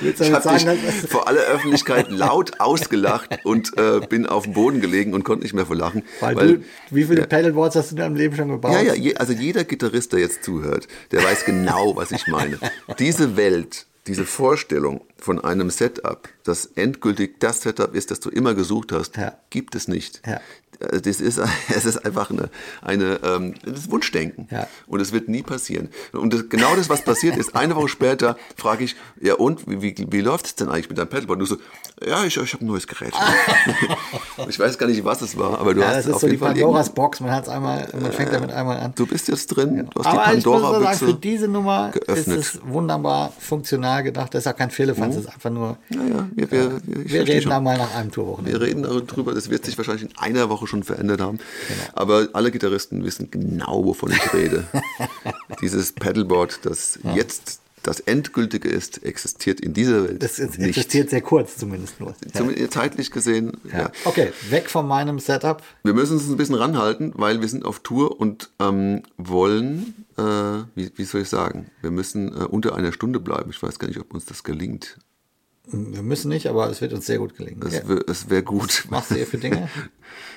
Speaker 1: Willst du
Speaker 2: Ich habe
Speaker 1: sagen,
Speaker 2: dich vor aller Öffentlichkeit laut ausgelacht und äh, bin auf dem Boden gelegen und konnte nicht mehr vor Lachen.
Speaker 1: Weil, du, wie viele Paddleboards hast du in deinem Leben schon gebaut?
Speaker 2: Ja, ja, je, also jeder Gitarrist, der jetzt zuhört, der weiß genau, was ich meine. Diese Welt, diese Vorstellung, von einem Setup, das endgültig das Setup ist, das du immer gesucht hast,
Speaker 1: Ja.
Speaker 2: gibt es nicht.
Speaker 1: Ja.
Speaker 2: Äh, Das ist, es ist einfach eine, eine ähm, das ist Wunschdenken.
Speaker 1: Ja.
Speaker 2: Und es wird nie passieren. Und das, genau das, was passiert ist, eine Woche später frage ich, ja und, wie, wie, wie läuft es denn eigentlich mit deinem Paddleboard? Und du so, ja, ich, ich habe ein neues Gerät. ich weiß gar nicht, was es war, aber du
Speaker 1: Ja,
Speaker 2: hast
Speaker 1: das ist
Speaker 2: auf
Speaker 1: so die
Speaker 2: jeden Fall
Speaker 1: Pandoras
Speaker 2: irgend-
Speaker 1: Box. Man hat's einmal, man fängt damit einmal an.
Speaker 2: Du bist jetzt drin, du hast
Speaker 1: Aber
Speaker 2: die
Speaker 1: ich muss sagen,
Speaker 2: Pandora-Büchse.
Speaker 1: für diese Nummer
Speaker 2: geöffnet.
Speaker 1: ist es wunderbar funktional gedacht. Das ist ja kein Firlefanz, das ist einfach nur.
Speaker 2: Naja, wir, wir, wir,
Speaker 1: Wir reden
Speaker 2: schon.
Speaker 1: da mal nach einem
Speaker 2: Wir
Speaker 1: Tourwochenende.
Speaker 2: reden darüber, das wird sich wahrscheinlich in einer Woche schon verändert haben.
Speaker 1: Genau.
Speaker 2: Aber alle Gitarristen wissen genau, wovon ich rede. Dieses Paddleboard, das jetzt das Endgültige ist, existiert in dieser Welt
Speaker 1: Das ist-
Speaker 2: nicht.
Speaker 1: existiert sehr kurz zumindest nur.
Speaker 2: Zum, zeitlich gesehen, ja.
Speaker 1: Ja. Okay, weg von meinem Setup.
Speaker 2: Wir müssen uns ein bisschen ranhalten, weil wir sind auf Tour und ähm, wollen, äh, wie, wie soll ich sagen, wir müssen äh, unter einer Stunde bleiben. Ich weiß gar nicht, ob uns das gelingt.
Speaker 1: Wir müssen nicht, aber es wird uns sehr gut gelingen.
Speaker 2: Es
Speaker 1: Ja.
Speaker 2: es wäre gut.
Speaker 1: machst du hier für Dinge?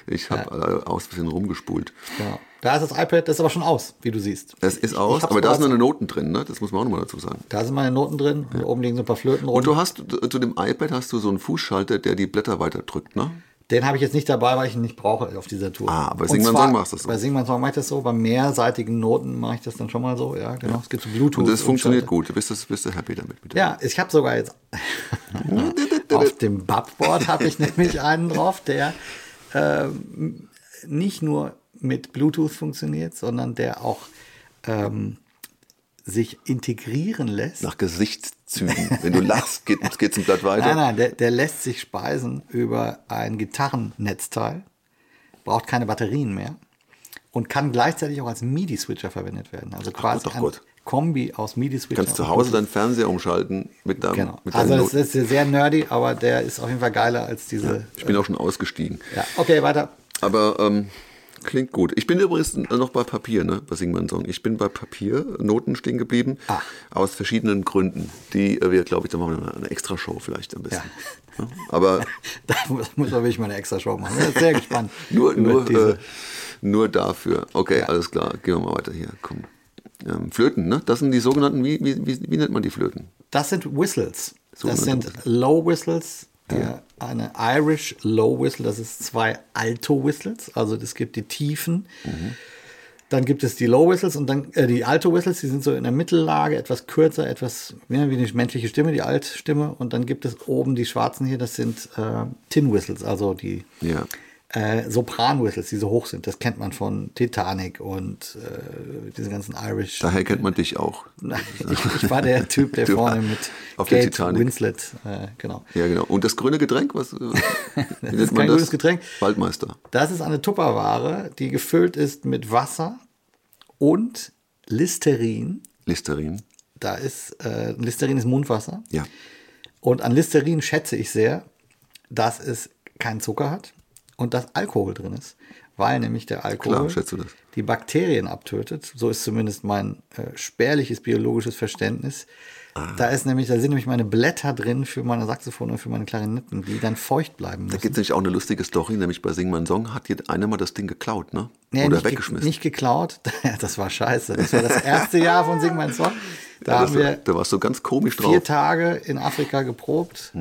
Speaker 2: Ich habe aus bisschen rumgespult.
Speaker 1: Genau. Da ist das iPad, das ist aber schon aus, wie du siehst.
Speaker 2: Es ist aus, aber da sind noch Noten drin, ne? Das muss man auch nochmal dazu sagen.
Speaker 1: Da sind meine Noten drin. Und oben liegen so ein paar Flöten rum.
Speaker 2: Und du hast zu dem iPad hast du so einen Fußschalter, der die Blätter weiterdrückt, ne?
Speaker 1: Den habe ich jetzt nicht dabei, weil ich ihn nicht brauche auf dieser Tour.
Speaker 2: Ah, bei
Speaker 1: Und
Speaker 2: Sing Mein
Speaker 1: zwar-
Speaker 2: Song machst du das so.
Speaker 1: Bei Sing Mein Song mache ich das so. Bei mehrseitigen Noten mache ich das dann schon mal so. Ja, genau. Es gibt so Bluetooth.
Speaker 2: Und das funktioniert gut. Du bist, das- bist du happy damit. Mit dem.
Speaker 1: Ja, ich habe sogar jetzt auf dem Bubboard habe ich nämlich einen drauf, der ähm, nicht nur mit Bluetooth funktioniert, sondern der auch ähm, sich integrieren lässt.
Speaker 2: Nach Gesichtszügen. Wenn du lachst, geht es ein Blatt weiter.
Speaker 1: Nein, nein, der, der lässt sich speisen über ein Gitarrennetzteil, braucht keine Batterien mehr und kann gleichzeitig auch als MIDI-Switcher verwendet werden. Also quasi
Speaker 2: Gott, ach
Speaker 1: ein. Kombi aus MIDI-Switcher.
Speaker 2: Du kannst zu Hause deinen Fernseher umschalten mit deinem,
Speaker 1: Genau.
Speaker 2: mit
Speaker 1: Also das ist sehr nerdy, aber der ist auf jeden Fall geiler als diese.
Speaker 2: Ich bin auch schon ausgestiegen.
Speaker 1: Ja, okay, weiter.
Speaker 2: Aber ähm, klingt gut. Ich bin übrigens noch bei Papier, ne, bei Sing Mein Song. Ich bin bei Papier, Noten stehen geblieben,
Speaker 1: Ah.
Speaker 2: aus verschiedenen Gründen, die äh, wir, glaube ich, da machen wir eine extra Show vielleicht ein bisschen. Ja. Aber
Speaker 1: Da muss, man wirklich mal eine extra Show machen. Ich bin sehr gespannt.
Speaker 2: nur, nur, äh, nur dafür. Okay, alles klar. Gehen wir mal weiter hier. Komm. Ähm, Flöten, ne? Das sind die sogenannten, wie, wie, wie, wie nennt man die Flöten?
Speaker 1: Das sind Whistles. Das sind Low Whistles. Äh, eine Irish Low Whistle, das ist zwei Alto Whistles. Also es gibt die Tiefen. Dann gibt es die Low Whistles und dann äh, die Alto Whistles, die sind so in der Mittellage, etwas kürzer, etwas ja, wie eine menschliche Stimme, die Altstimme. Und dann gibt es oben die schwarzen hier, das sind äh, Tin Whistles, also die
Speaker 2: Ja.
Speaker 1: Äh, Sopran-Whistles, die so hoch sind. Das kennt man von Titanic und äh, diese ganzen Irish.
Speaker 2: Daher kennt man dich auch.
Speaker 1: ich, ich war der Typ, der vorne mit
Speaker 2: auf der
Speaker 1: Kate
Speaker 2: Titanic.
Speaker 1: Winslet, äh, genau.
Speaker 2: Ja, genau. Und das grüne Getränk, was? äh, nennt
Speaker 1: ist
Speaker 2: man
Speaker 1: kein grünes Getränk.
Speaker 2: Waldmeister.
Speaker 1: Das ist eine Tupperware, die gefüllt ist mit Wasser und Listerin.
Speaker 2: Listerin.
Speaker 1: Da ist, äh, Listerin ist Mundwasser.
Speaker 2: Ja.
Speaker 1: Und an Listerin schätze ich sehr, dass es keinen Zucker hat und dass Alkohol drin ist. Weil nämlich der Alkohol
Speaker 2: Klar,
Speaker 1: die Bakterien abtötet. So ist zumindest mein äh, spärliches biologisches Verständnis.
Speaker 2: Ah.
Speaker 1: Da ist nämlich, da sind nämlich meine Blätter drin für meine Saxophone und für meine Klarinetten, die dann feucht bleiben
Speaker 2: Da
Speaker 1: müssen.
Speaker 2: gibt es nämlich auch eine lustige Story, nämlich bei Sing Mein Song hat jetzt einer mal das Ding geklaut, ne?
Speaker 1: Nee,
Speaker 2: Oder
Speaker 1: nicht, ge
Speaker 2: weggeschmissen.
Speaker 1: nicht geklaut. das war scheiße. Das war das erste Jahr von Sing mein Song. Da
Speaker 2: ja,
Speaker 1: haben
Speaker 2: das,
Speaker 1: wir
Speaker 2: da warst du ganz komisch
Speaker 1: vier
Speaker 2: drauf. Hm.
Speaker 1: Tage in Afrika geprobt.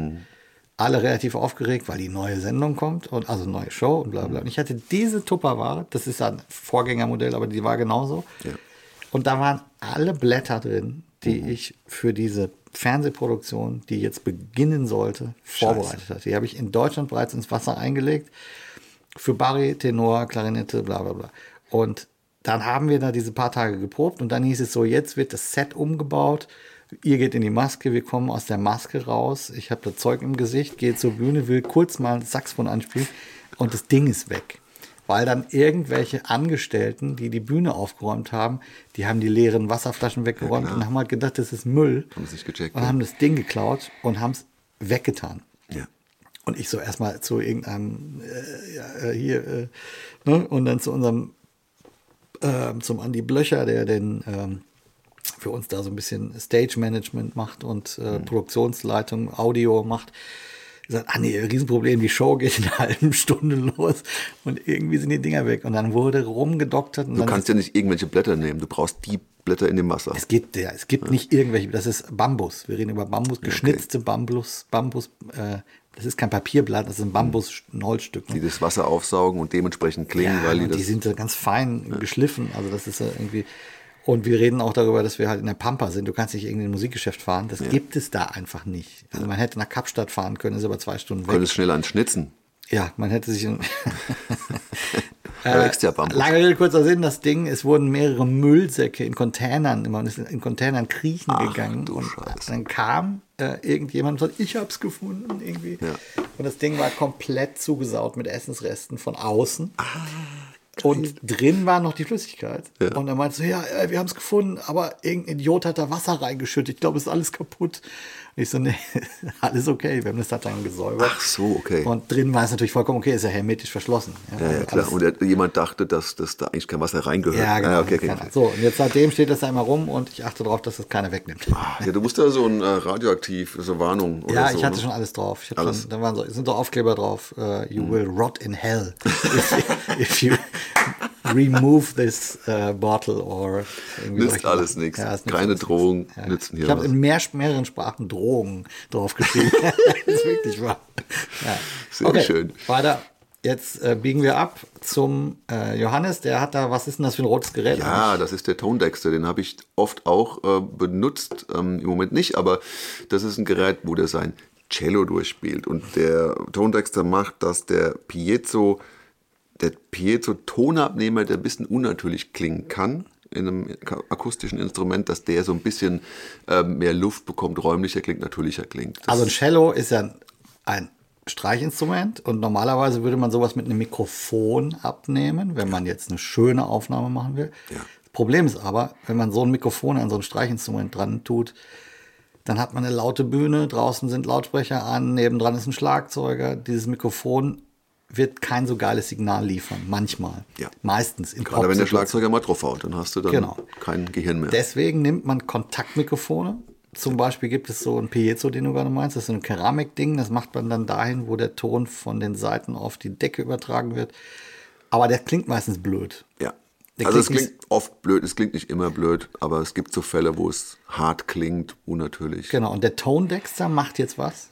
Speaker 1: Alle relativ aufgeregt, weil die neue Sendung kommt und also neue Show und bla bla. Und ich hatte diese Tupperware, das ist ein Vorgängermodell, aber die war genauso.
Speaker 2: Ja.
Speaker 1: Und da waren alle Blätter drin, die
Speaker 2: Mhm.
Speaker 1: ich für diese Fernsehproduktion, die jetzt beginnen sollte, vorbereitet hatte. Die habe ich in Deutschland bereits ins Wasser eingelegt. Für Barry, Tenor, Klarinette, bla bla bla. Und dann haben wir da diese paar Tage geprobt und dann hieß es so, jetzt wird das Set umgebaut. Ihr geht in die Maske, wir kommen aus der Maske raus. Ich habe das Zeug im Gesicht, gehe zur Bühne, will kurz mal ein Saxophon anspielen und das Ding ist weg. Weil dann irgendwelche Angestellten, die die Bühne aufgeräumt haben, die haben die leeren Wasserflaschen weggeräumt und haben halt gedacht, das ist Müll.
Speaker 2: Haben es nicht gecheckt,
Speaker 1: Und
Speaker 2: ne?
Speaker 1: haben das Ding geklaut und haben es weggetan.
Speaker 2: Ja.
Speaker 1: Und ich so erstmal zu irgendeinem, äh, ja, äh, hier, äh, ne? und dann zu unserem, ähm, zum Andi Blöcher, der den ähm, für uns da so ein bisschen Stage Management macht und äh, Produktionsleitung, Audio macht. gesagt, ah nee, Riesenproblem, die Show geht in einer halben Stunde los und irgendwie sind die Dinger weg. Und dann wurde rumgedoktert. Und
Speaker 2: Du kannst ja nicht irgendwelche Blätter nehmen, du brauchst die Blätter in dem Wasser.
Speaker 1: es gibt, ja, es gibt nicht irgendwelche, das ist Bambus. Wir reden über Bambus, geschnitzte Bambus, Bambus, äh, das ist kein Papierblatt, das ist ein Bambus, ein Holzstück. Ne?
Speaker 2: Die das Wasser aufsaugen und dementsprechend klingen,
Speaker 1: Ja,
Speaker 2: weil die das.
Speaker 1: die sind ganz fein geschliffen. Also das ist ja irgendwie. Und wir reden auch darüber, dass wir halt in der Pampa sind. Du kannst nicht irgendwie in ein Musikgeschäft fahren. Das gibt es da einfach nicht. Also man hätte nach Kapstadt fahren können, ist aber zwei Stunden weg.
Speaker 2: könntest schnell anschnitzen.
Speaker 1: Ja, man hätte sich.
Speaker 2: Ja Bambus.
Speaker 1: Lange Rede, kurzer Sinn, das Ding, es wurden mehrere Müllsäcke in Containern, man ist in Containern kriechen
Speaker 2: Ach,
Speaker 1: gegangen. Und
Speaker 2: Scheiße.
Speaker 1: dann kam äh, irgendjemand und sagt, ich hab's gefunden irgendwie.
Speaker 2: Ja.
Speaker 1: Und das Ding war komplett zugesaut mit Essensresten von außen.
Speaker 2: Ah,
Speaker 1: und drin war noch die Flüssigkeit.
Speaker 2: Ja.
Speaker 1: Und er meinte so, ja, äh, wir haben es gefunden, aber irgendein Idiot hat da Wasser reingeschüttet. Ich glaube, es ist alles kaputt. Ich so, nee, alles okay. Wir haben das dann gesäubert.
Speaker 2: Ach so, okay.
Speaker 1: Und drin war es natürlich vollkommen okay, ist ja hermetisch verschlossen.
Speaker 2: Ja, ja,
Speaker 1: also
Speaker 2: klar. Und er, jemand dachte, dass, dass da eigentlich kein Wasser reingehört.
Speaker 1: ja, genau.
Speaker 2: Ah, okay, okay.
Speaker 1: So, und jetzt seitdem steht das da immer rum und ich achte darauf, dass das keiner wegnimmt.
Speaker 2: Ja, du musst da so ein äh, radioaktiv, so Warnung oder
Speaker 1: ja,
Speaker 2: so.
Speaker 1: ich hatte
Speaker 2: ne?
Speaker 1: schon alles drauf.
Speaker 2: Alles.
Speaker 1: Schon, da waren so, sind so Aufkleber drauf. äh, you will rot in hell if, if you remove this äh, bottle or
Speaker 2: Nützt alles nichts.
Speaker 1: Ja, nützt
Speaker 2: Keine
Speaker 1: alles
Speaker 2: Drohungen
Speaker 1: nichts.
Speaker 2: nützen hier
Speaker 1: Ich habe in mehr, mehreren Sprachen Drohungen drauf geschrieben. das ist wirklich wahr. Ja.
Speaker 2: Sehr
Speaker 1: okay,
Speaker 2: schön.
Speaker 1: Weiter. Jetzt äh, biegen wir ab zum äh, Johannes. Der hat da, was ist denn das für ein rotes Gerät?
Speaker 2: Ja, das ist der Tone Dexter. Den habe ich oft auch äh, benutzt. Ähm, Im Moment nicht, aber das ist ein Gerät, wo der sein Cello durchspielt. Und der Tone Dexter macht, dass der Piezo, der Piezo-Tonabnehmer, der ein bisschen unnatürlich klingen kann in einem akustischen Instrument, dass der so ein bisschen äh, mehr Luft bekommt, räumlicher klingt, natürlicher klingt. Das
Speaker 1: Also ein Cello ist ja ein Streichinstrument und normalerweise würde man sowas mit einem Mikrofon abnehmen, wenn man jetzt eine schöne Aufnahme machen will.
Speaker 2: Ja.
Speaker 1: Das Problem ist aber, wenn man so ein Mikrofon an so ein Streichinstrument dran tut, dann hat man eine laute Bühne, draußen sind Lautsprecher an, nebendran ist ein Schlagzeuger. Dieses Mikrofon wird kein so geiles Signal liefern, manchmal.
Speaker 2: Ja.
Speaker 1: Meistens in
Speaker 2: Gerade wenn der. Schlagzeuger mal draufhaut, dann hast du dann
Speaker 1: Genau.
Speaker 2: kein Gehirn mehr.
Speaker 1: Deswegen nimmt man Kontaktmikrofone. Zum Beispiel gibt es so ein Piezo, den du gerade meinst. Das ist so ein Keramikding. Das macht man dann dahin, wo der Ton von den Seiten auf die Decke übertragen wird. Aber der klingt meistens blöd.
Speaker 2: Ja.
Speaker 1: Der
Speaker 2: Also es
Speaker 1: klingt
Speaker 2: klingt oft blöd, es klingt nicht immer blöd, aber es gibt so Fälle, wo es hart klingt, unnatürlich.
Speaker 1: Genau. Und der Tone Dexter macht jetzt was?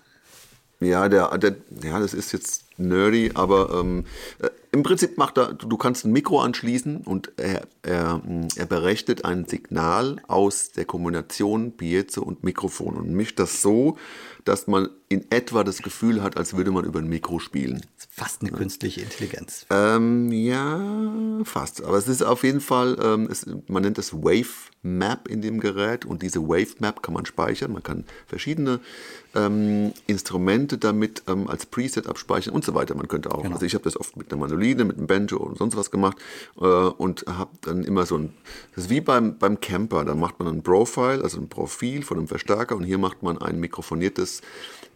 Speaker 2: Ja, der, der, ja, das ist jetzt nerdy, aber ähm, äh, im Prinzip macht er, du kannst ein Mikro anschließen und er, er, mh, er berechnet ein Signal aus der Kombination Piezo und Mikrofon und mischt das so, dass man in etwa das Gefühl hat, als würde man über ein Mikro spielen.
Speaker 1: Das fast eine künstliche Intelligenz.
Speaker 2: Ähm, ja, fast. Aber es ist auf jeden Fall, ähm, es, man nennt es Wave Map in dem Gerät und diese Wave Map kann man speichern. Man kann verschiedene ähm, Instrumente damit ähm, als Preset abspeichern und so weiter. Man könnte auch, also ich habe das oft mit einer Mandoline, mit einem Banjo und sonst was gemacht äh, und habe dann immer so ein, das ist wie beim, beim Camper, da macht man ein Profile, also ein Profil von einem Verstärker und hier macht man ein mikrofoniertes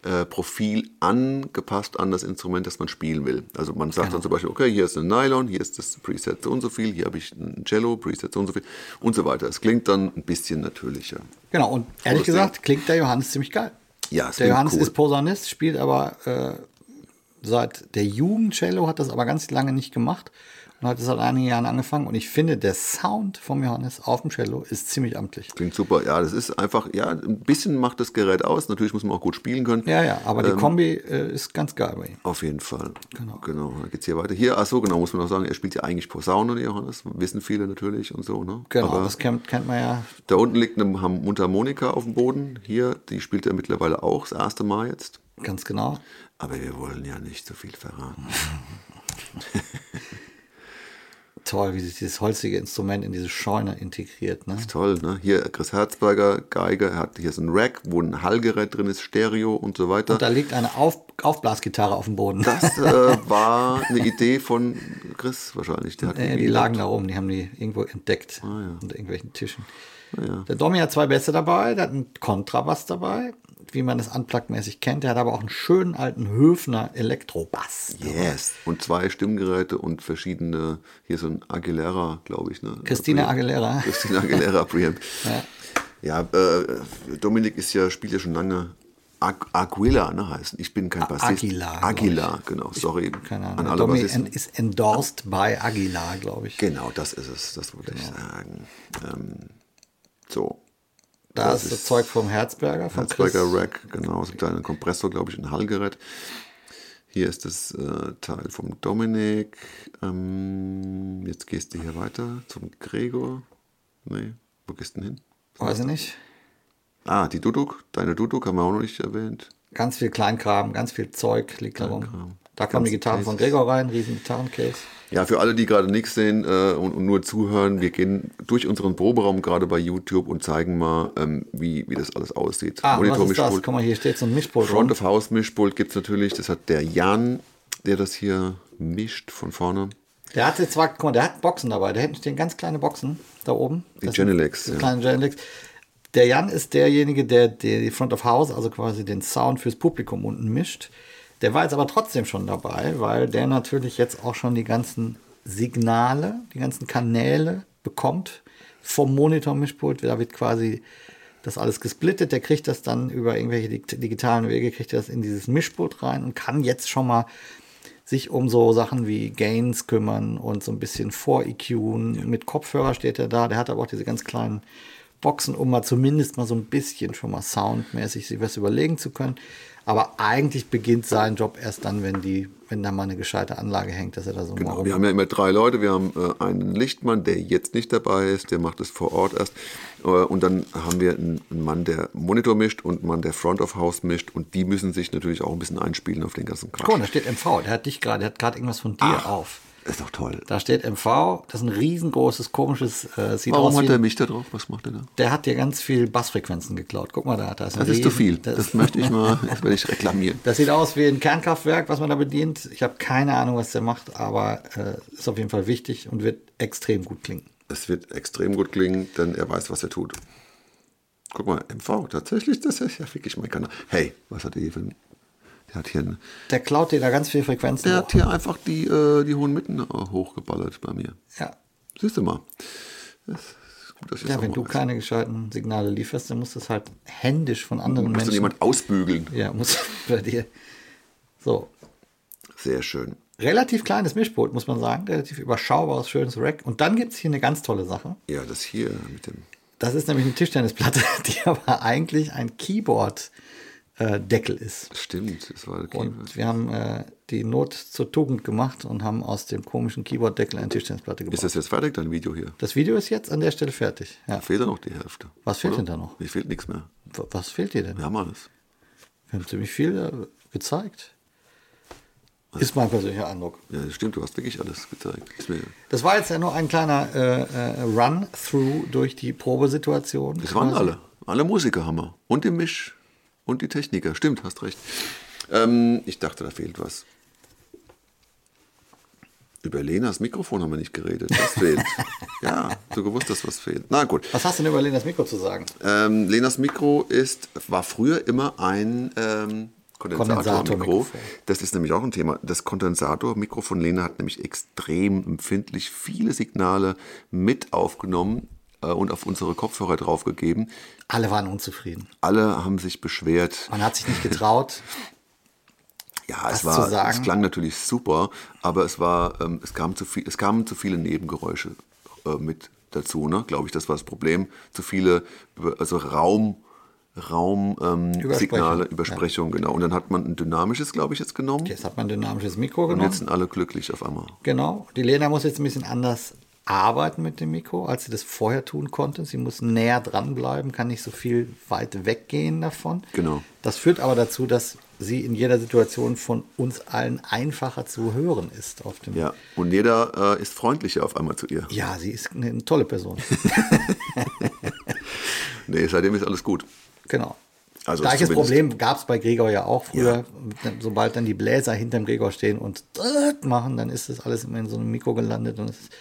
Speaker 2: äh, Profil angepasst an das Instrument, das man spielen will. Also man sagt dann zum Beispiel, okay, hier ist ein Nylon, hier ist das Preset so und so viel, hier habe ich ein Cello, Preset so und so viel und so weiter. Es klingt dann ein bisschen natürlicher.
Speaker 1: Genau. Und ehrlich gesagt klingt der Johannes ziemlich geil.
Speaker 2: Ja, es
Speaker 1: Der Johannes
Speaker 2: cool.
Speaker 1: ist Posaunist, spielt aber äh, seit der Jugend Cello, hat das aber ganz lange nicht gemacht und hat es seit einigen Jahren angefangen. Und ich finde, der Sound vom Johannes auf dem Cello ist ziemlich amtlich.
Speaker 2: Klingt super. Ja, das ist einfach, ja, ein bisschen macht das Gerät aus. Natürlich muss man auch gut spielen können.
Speaker 1: Ja, ja, aber
Speaker 2: Ähm,
Speaker 1: die Kombi äh, ist ganz geil bei ihm.
Speaker 2: Auf jeden Fall.
Speaker 1: Genau.
Speaker 2: Genau. Dann geht's hier weiter. Hier, ach so, genau, muss man auch sagen, er spielt ja eigentlich Posaune, der Johannes. Wissen viele natürlich und so, ne?
Speaker 1: Genau,
Speaker 2: Aber
Speaker 1: das kennt, kennt man ja.
Speaker 2: da unten liegt eine Mundharmonika auf dem Boden. Hier, die spielt er mittlerweile auch, das erste Mal jetzt.
Speaker 1: Ganz genau.
Speaker 2: Aber wir wollen ja nicht so viel verraten.
Speaker 1: Toll, wie sich dieses holzige Instrument in diese Scheune integriert. Ne?
Speaker 2: Toll, ne? Hier Chris Herzberger, Geiger, er hat hier so ein Rack, wo ein Hallgerät drin ist, Stereo und so weiter.
Speaker 1: Und da liegt eine auf Aufblasgitarre auf dem Boden.
Speaker 2: das äh, war eine Idee von Chris wahrscheinlich. Der hat
Speaker 1: Äh, die lagen da rum, die haben die irgendwo entdeckt
Speaker 2: Ah,
Speaker 1: unter irgendwelchen Tischen.
Speaker 2: ja.
Speaker 1: Der Domi hat zwei Bässe dabei, der hat einen Kontrabass dabei, wie man das unplugged-mäßig kennt. Der hat aber auch einen schönen alten Höfner Elektrobass.
Speaker 2: Yes. Und zwei Stimmgeräte und verschiedene, hier so ein Aguilera, glaube ich. Ne?
Speaker 1: Christina. Aguilera.
Speaker 2: Christina Aguilera Preamp.
Speaker 1: Ja.
Speaker 2: Ja, äh, Dominik ist ja, spielt ja schon lange Ag Aguila ne, heißen. Ich bin kein Bassist.
Speaker 1: Aguilar, glaub
Speaker 2: Aguilar, genau. Sorry
Speaker 1: Keine
Speaker 2: an
Speaker 1: Ahnung.
Speaker 2: alle
Speaker 1: Domi
Speaker 2: Bassisten.
Speaker 1: en- ist endorsed by Aguilar, glaube ich.
Speaker 2: Genau, das ist es. Das wollte ich sagen. Ähm, so.
Speaker 1: Da
Speaker 2: das
Speaker 1: ist das Zeug vom Herzberger, von
Speaker 2: Herzberger
Speaker 1: Chris.
Speaker 2: Rack, genau. So ein kleiner Kompressor, glaube ich, ein Hallgerät. Hier ist das äh, Teil vom Dominik. Ähm, jetzt gehst du hier weiter zum Gregor. Nee, wo gehst du denn hin?
Speaker 1: Weiß ich nicht.
Speaker 2: Ah, die Duduk. Deine Duduk haben wir auch noch nicht erwähnt.
Speaker 1: Ganz viel Kleinkram, ganz viel Zeug liegt da rum. Da kommen die Gitarren von. Gregor rein, riesen Gitarrencase.
Speaker 2: Ja, für alle, die gerade nichts sehen äh, und, und nur zuhören, wir gehen durch unseren Proberaum gerade bei YouTube und zeigen mal, ähm, wie, wie das alles aussieht.
Speaker 1: Ah, und was ist das?
Speaker 2: Monitor-Mischpult.
Speaker 1: Guck mal, hier steht so ein Mischpult
Speaker 2: Front of House Mischpult gibt es natürlich. Das hat der Jan, der das hier mischt von vorne.
Speaker 1: Der hat jetzt zwar, guck mal, der hat Boxen dabei. Da hinten stehen ganz kleine Boxen da oben.
Speaker 2: Die
Speaker 1: Das
Speaker 2: Genelecs,
Speaker 1: Die
Speaker 2: ja.
Speaker 1: kleinen Genelecs. Der Jan ist derjenige, der der die Front of House, also quasi den Sound fürs Publikum unten mischt. Der war jetzt aber trotzdem schon dabei, weil der natürlich jetzt auch schon die ganzen Signale, die ganzen Kanäle bekommt vom Monitor-Mischpult. Da wird quasi das alles gesplittet. Der kriegt das dann über irgendwelche dig- digitalen Wege, kriegt das in dieses Mischpult rein und kann jetzt schon mal sich um so Sachen wie Gains kümmern und so ein bisschen vor-EQen. Mit Kopfhörer steht er da. Der hat aber auch diese ganz kleinen Boxen, um mal zumindest mal so ein bisschen schon mal soundmäßig sich was überlegen zu können. Aber eigentlich beginnt sein Job erst dann, wenn die, wenn da mal eine gescheite Anlage hängt, dass er da so
Speaker 2: Genau. Wir haben ja immer drei Leute. Wir haben äh, einen Lichtmann, der jetzt nicht dabei ist, der macht es vor Ort erst. Äh, und dann haben wir einen, einen Mann, der Monitor mischt und einen Mann, der Front of House mischt. Und die müssen sich natürlich auch ein bisschen einspielen auf den ganzen Quatsch.
Speaker 1: Guck da steht MV. Der hat dich gerade, der hat gerade irgendwas von dir auf.
Speaker 2: Ist doch toll.
Speaker 1: Da steht MV. Das ist ein riesengroßes, komisches, äh, sieht
Speaker 2: Warum
Speaker 1: aus
Speaker 2: hat er mich da drauf? Was macht er da?
Speaker 1: Der hat dir ganz viel Bassfrequenzen geklaut. Guck mal da, da ist
Speaker 2: Das ist zu viel.
Speaker 1: Das,
Speaker 2: Das möchte ich mal, das werde ich reklamieren.
Speaker 1: das sieht aus wie ein Kernkraftwerk, was man da bedient. Ich habe keine Ahnung, was der macht, aber äh, ist auf jeden Fall wichtig und wird extrem gut klingen.
Speaker 2: Es wird extrem gut klingen, denn er weiß, was er tut. Guck mal, MV, tatsächlich, das ist ja wirklich mein Kanal. Hey, was hat er hier für ein. Der hat hier,
Speaker 1: Der klaut dir da ganz viel Frequenzen.
Speaker 2: der
Speaker 1: hoch.
Speaker 2: hat hier einfach die, äh, die hohen Mitten äh, hochgeballert bei mir.
Speaker 1: ja.
Speaker 2: Siehst du mal. Das ist gut,
Speaker 1: ja, wenn du
Speaker 2: weiß.
Speaker 1: keine gescheiten Signale lieferst, dann musst du es halt händisch von anderen
Speaker 2: Muss dann
Speaker 1: Menschen.
Speaker 2: jemand ausbügeln.
Speaker 1: Ja, muss bei dir. So.
Speaker 2: Sehr schön.
Speaker 1: Relativ kleines Mischpult, muss man sagen. Relativ überschaubares, schönes Rack. Und dann gibt es hier eine ganz tolle Sache.
Speaker 2: Ja, das hier mit dem.
Speaker 1: Das ist nämlich eine Tischtennisplatte, die aber eigentlich ein Keyboard-Deckel ist.
Speaker 2: Stimmt, das war okay.
Speaker 1: Und wir haben äh, die Not zur Tugend gemacht und haben aus dem komischen Keyboard-Deckel eine Tischtennisplatte gebaut.
Speaker 2: Ist das jetzt fertig, dein Video hier?
Speaker 1: das Video ist jetzt an der Stelle fertig. Ja.
Speaker 2: Da fehlt ja noch die Hälfte.
Speaker 1: Was fehlt
Speaker 2: oder?
Speaker 1: denn da noch?
Speaker 2: Mir fehlt nichts mehr.
Speaker 1: Was fehlt dir denn?
Speaker 2: Wir haben alles.
Speaker 1: Wir haben ziemlich viel äh, gezeigt. Ist mein persönlicher Eindruck.
Speaker 2: Ja, das stimmt, du hast wirklich alles gezeigt.
Speaker 1: Das war jetzt ja nur ein kleiner äh, äh, Run-Through durch die Probesituation.
Speaker 2: das waren
Speaker 1: quasi.
Speaker 2: alle. Alle Musiker haben wir. Und die Misch. Und die Techniker. Stimmt, hast recht. Ähm, ich dachte, da fehlt was. Über Lenas Mikrofon haben wir nicht geredet. Das fehlt. ja, du gewusst hast, was fehlt. Na gut.
Speaker 1: Was hast du denn über Lenas Mikro zu sagen?
Speaker 2: Ähm, Lenas Mikro ist, war früher immer ein ähm, Kondensatormikro. Das ist nämlich auch ein Thema. Das Kondensatormikro von Lena hat nämlich extrem empfindlich viele Signale mit aufgenommen und auf unsere Kopfhörer draufgegeben.
Speaker 1: Alle waren unzufrieden.
Speaker 2: Alle haben sich beschwert.
Speaker 1: Man hat sich nicht getraut.
Speaker 2: Ja, es
Speaker 1: zu
Speaker 2: war, es klang natürlich super, aber es war, ähm, es kam zu viel, es kamen zu viele Nebengeräusche äh, mit dazu, ne? Glaube ich, das war das Problem. Zu viele, also Raum, Raum, ähm,
Speaker 1: Übersprechung, ja.
Speaker 2: Genau. Und dann hat man ein dynamisches, glaube ich, jetzt genommen.
Speaker 1: Jetzt hat man ein dynamisches Mikro
Speaker 2: Und
Speaker 1: genommen.
Speaker 2: jetzt sind alle glücklich auf einmal.
Speaker 1: Genau. Die Lena muss jetzt ein bisschen anders arbeiten mit dem Mikro, als sie das vorher tun konnte. Sie muss näher dranbleiben, kann nicht so viel weit weggehen davon.
Speaker 2: Genau.
Speaker 1: Das führt aber dazu, dass sie in jeder Situation von uns allen einfacher zu hören ist. Auf dem
Speaker 2: Ja. Und jeder äh, ist freundlicher auf einmal zu ihr.
Speaker 1: ja, sie ist eine tolle Person.
Speaker 2: Nee, seitdem ist alles gut.
Speaker 1: genau.
Speaker 2: Also
Speaker 1: Gleiches Problem gab es bei Gregor ja auch früher. Sobald dann die Bläser hinterm Gregor stehen und machen, dann ist das alles immer in so einem Mikro gelandet und es ist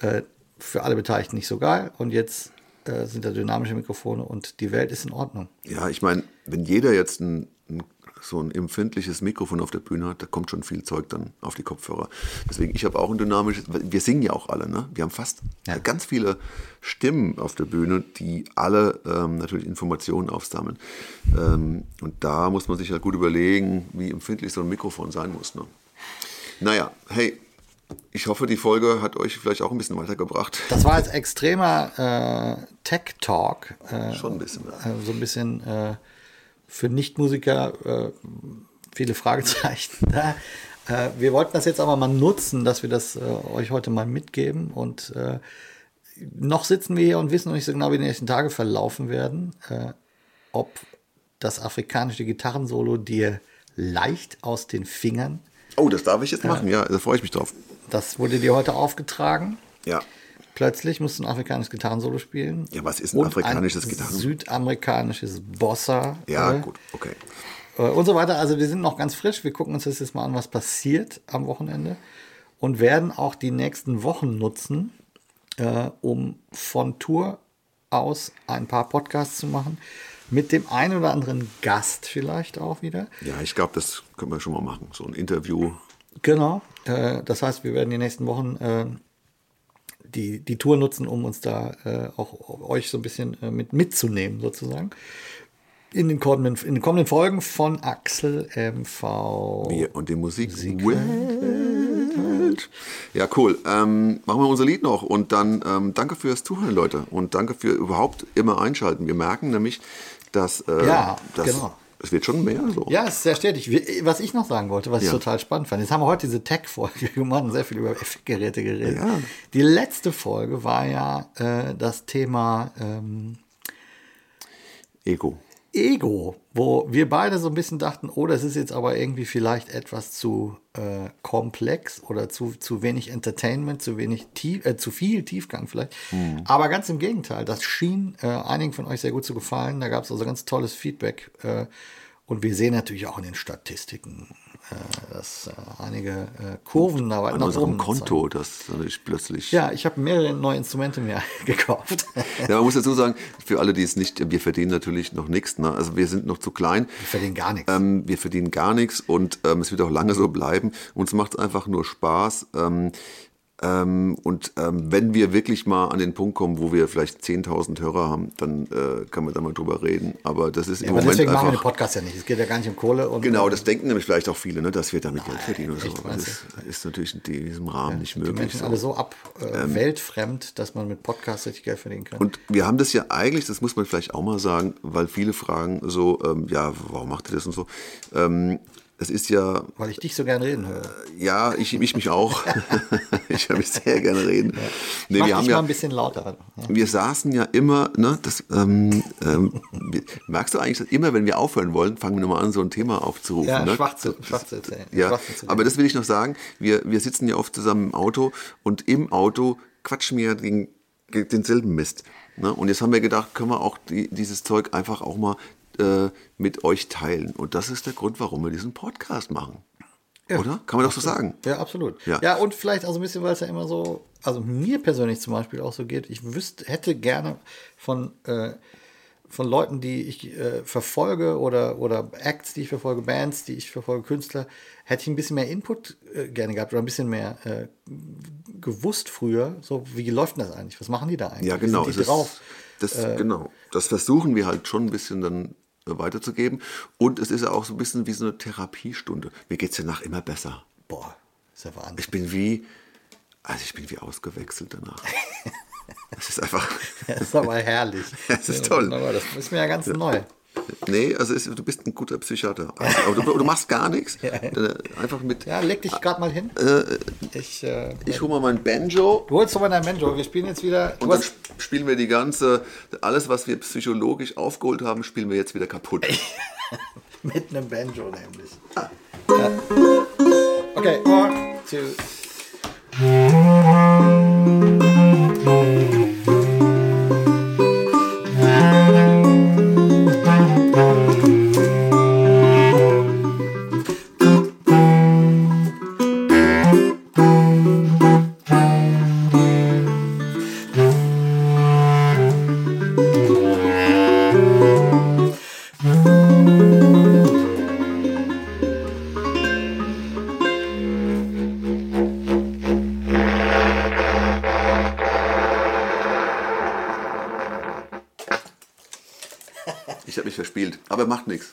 Speaker 1: äh, für alle Beteiligten nicht so geil. Und jetzt äh, sind da dynamische Mikrofone und die Welt ist in Ordnung.
Speaker 2: Ja, ich meine, wenn jeder jetzt ein, ein so ein empfindliches Mikrofon auf der Bühne hat, da kommt schon viel Zeug dann auf die Kopfhörer. Deswegen, ich habe auch ein dynamisches, wir singen ja auch alle, ne? Wir haben fast
Speaker 1: Ja.
Speaker 2: ganz viele Stimmen auf der Bühne, die alle ähm, natürlich Informationen aufsammeln. Ähm, und da muss man sich halt gut überlegen, wie empfindlich so ein Mikrofon sein muss. Ne? Naja, hey, ich hoffe, die Folge hat euch vielleicht auch ein bisschen weitergebracht.
Speaker 1: Das war jetzt extremer äh, Tech-Talk. Äh,
Speaker 2: Schon ein bisschen. Ja.
Speaker 1: äh, so ein bisschen äh, für Nichtmusiker äh, viele Fragezeichen da. Äh, wir wollten das jetzt aber mal nutzen, dass wir das euch heute mal mitgeben. Und noch sitzen wir hier und wissen noch nicht so genau, wie die nächsten Tage verlaufen werden. Ob das afrikanische Gitarrensolo dir leicht aus den Fingern,
Speaker 2: Oh, das darf ich jetzt machen, ja, da freue ich mich drauf.
Speaker 1: Das wurde dir heute aufgetragen.
Speaker 2: Ja.
Speaker 1: Plötzlich musst du ein afrikanisches Gitarrensolo spielen.
Speaker 2: Ja, was ist ein afrikanisches
Speaker 1: ein
Speaker 2: Gitarrensolo?
Speaker 1: Südamerikanisches Bossa.
Speaker 2: Ja,
Speaker 1: äh,
Speaker 2: gut, okay.
Speaker 1: äh, Und so weiter. Also wir sind noch ganz frisch. Wir gucken uns das jetzt mal an, was passiert am Wochenende. Und werden auch die nächsten Wochen nutzen, äh, um von Tour aus ein paar Podcasts zu machen. Mit dem einen oder anderen Gast vielleicht auch wieder.
Speaker 2: Ja, ich glaube, das können wir schon mal machen. So ein Interview.
Speaker 1: Genau. Äh, das heißt, wir werden die nächsten Wochen äh, die, die Tour nutzen, um uns da äh, auch euch so ein bisschen äh, mit mitzunehmen, sozusagen. In den kommenden, in den kommenden Folgen von Axel MV.
Speaker 2: Wir und die Musik. Welt. Ja, cool. Ähm, machen wir unser Lied noch und dann ähm, danke fürs Zuhören, Leute. Und danke für überhaupt immer einschalten. Wir merken nämlich, dass, äh,
Speaker 1: Ja,
Speaker 2: dass
Speaker 1: genau.
Speaker 2: Es wird schon mehr so.
Speaker 1: Ja, es ist sehr stetig. Was ich noch sagen wollte, was
Speaker 2: Ja.
Speaker 1: ich total spannend fand, jetzt haben wir heute diese Tech-Folge gemacht und sehr viel über Effektgeräte geredet.
Speaker 2: Ja.
Speaker 1: Die letzte Folge war ja äh, das Thema ähm,
Speaker 2: Ego.
Speaker 1: Ego, wo wir beide so ein bisschen dachten, oh, das ist jetzt aber irgendwie vielleicht etwas zu äh, komplex oder zu, zu wenig Entertainment, zu wenig tief, äh, zu viel Tiefgang vielleicht. Aber ganz im Gegenteil, das schien äh, einigen von euch sehr gut zu gefallen. Da gab es also ganz tolles Feedback. Äh, und wir sehen natürlich auch in den Statistiken, dass äh, einige äh, Kurven da weit
Speaker 2: An
Speaker 1: nach
Speaker 2: unserem
Speaker 1: oben
Speaker 2: Konto, das natürlich plötzlich.
Speaker 1: Ja, ich habe mehrere neue Instrumente mir gekauft.
Speaker 2: Ja, man muss dazu sagen, für alle, die es nicht, wir verdienen natürlich noch nichts. Ne? Also wir sind noch zu klein.
Speaker 1: Ich verdiene gar nichts.
Speaker 2: Ähm, wir verdienen gar nichts und ähm, es wird auch lange so bleiben. Uns macht es einfach nur Spaß. Ähm, ähm, und ähm, wenn wir wirklich mal an den Punkt kommen, wo wir vielleicht 10.000 Hörer haben, dann äh, kann man da mal drüber reden. Aber das ist im
Speaker 1: aber
Speaker 2: Moment
Speaker 1: deswegen machen wir den
Speaker 2: einfach...
Speaker 1: Podcast ja nicht. Es geht ja gar nicht um Kohle. Und,
Speaker 2: Genau, das denken nämlich vielleicht auch viele, ne, dass wir damit Geld verdienen oder so. Das ist, natürlich in diesem Rahmen nicht
Speaker 1: Die
Speaker 2: möglich.
Speaker 1: Menschen
Speaker 2: so.
Speaker 1: alle so ab äh, weltfremd, dass man mit Podcasts richtig Geld verdienen kann.
Speaker 2: Und wir haben das ja eigentlich, das muss man vielleicht auch mal sagen, weil viele fragen so, ähm, ja, warum macht ihr das und so. Es ist ja,
Speaker 1: weil ich dich so gerne reden höre.
Speaker 2: ja, ich, ich mich auch. ich höre mich sehr gerne reden. Nee,
Speaker 1: Mach
Speaker 2: wir haben
Speaker 1: mal
Speaker 2: ja,
Speaker 1: ein bisschen lauter. Ja.
Speaker 2: wir saßen ja immer, ne, das, ähm, ähm, merkst du eigentlich, dass immer wenn wir aufhören wollen, fangen wir nochmal an, so ein Thema aufzurufen.
Speaker 1: Ja,
Speaker 2: ne?
Speaker 1: schwach zu, schwach zu erzählen.
Speaker 2: Ja,
Speaker 1: zu
Speaker 2: aber das will ich noch sagen. Wir, wir sitzen ja oft zusammen im Auto und im Auto quatschen wir den, denselben Mist. Ne? Und jetzt haben wir gedacht, können wir auch die, dieses Zeug einfach auch mal äh, mit euch teilen. Und das ist der Grund, warum wir diesen Podcast machen. Oder? Kann man doch so sagen.
Speaker 1: Ja, absolut.
Speaker 2: Ja.
Speaker 1: Ja. und vielleicht auch so ein bisschen, weil es ja immer so, also mir persönlich zum Beispiel auch so geht, ich wüsste, hätte gerne von, äh, von Leuten, die ich äh, verfolge oder, oder Acts, die ich verfolge, Bands, die ich verfolge, Künstler, hätte ich ein bisschen mehr Input äh, gerne gehabt oder ein bisschen mehr äh, gewusst früher, so wie läuft denn das eigentlich? Was machen die da eigentlich?
Speaker 2: Ja,
Speaker 1: Wie
Speaker 2: genau.
Speaker 1: Sind
Speaker 2: es
Speaker 1: die
Speaker 2: ist-
Speaker 1: drauf?
Speaker 2: Das, genau. Das versuchen wir halt schon ein bisschen dann äh, weiterzugeben. Und es ist ja auch so ein bisschen wie so eine Therapiestunde. Mir geht es danach immer besser.
Speaker 1: Boah, ist ja Wahnsinn.
Speaker 2: Ich bin wie, also ich bin wie ausgewechselt danach. Das ist einfach,
Speaker 1: Das ist aber herrlich.
Speaker 2: Das ist toll.
Speaker 1: Das ist mir ja ganz neu.
Speaker 2: Nee, also es, du bist ein guter Psychiater. Also, aber du, du machst gar nichts. Äh, Einfach mit,
Speaker 1: Ja, leg dich gerade mal hin. ich, äh,
Speaker 2: ich hole mal mein Banjo
Speaker 1: du holst doch mal dein Banjo. Wir spielen jetzt wieder.
Speaker 2: Und dann spielen wir die ganze, alles was wir psychologisch aufgeholt haben, spielen wir jetzt wieder kaputt.
Speaker 1: mit einem Banjo nämlich. Ja. Okay, one, two.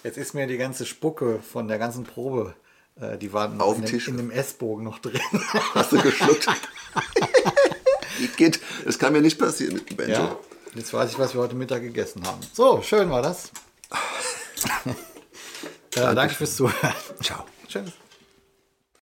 Speaker 1: Jetzt ist mir die ganze Spucke von der ganzen Probe, äh, die war
Speaker 2: Auf
Speaker 1: in,
Speaker 2: dem
Speaker 1: dem,
Speaker 2: Tisch.
Speaker 1: in dem Essbogen noch drin.
Speaker 2: Hast du geschluckt? Geht. Das kann mir nicht passieren, Benjo.
Speaker 1: ja, jetzt weiß ich, was wir heute Mittag gegessen haben. So, schön war das. äh, danke fürs Zuhören.
Speaker 2: Ciao.
Speaker 1: Tschüss.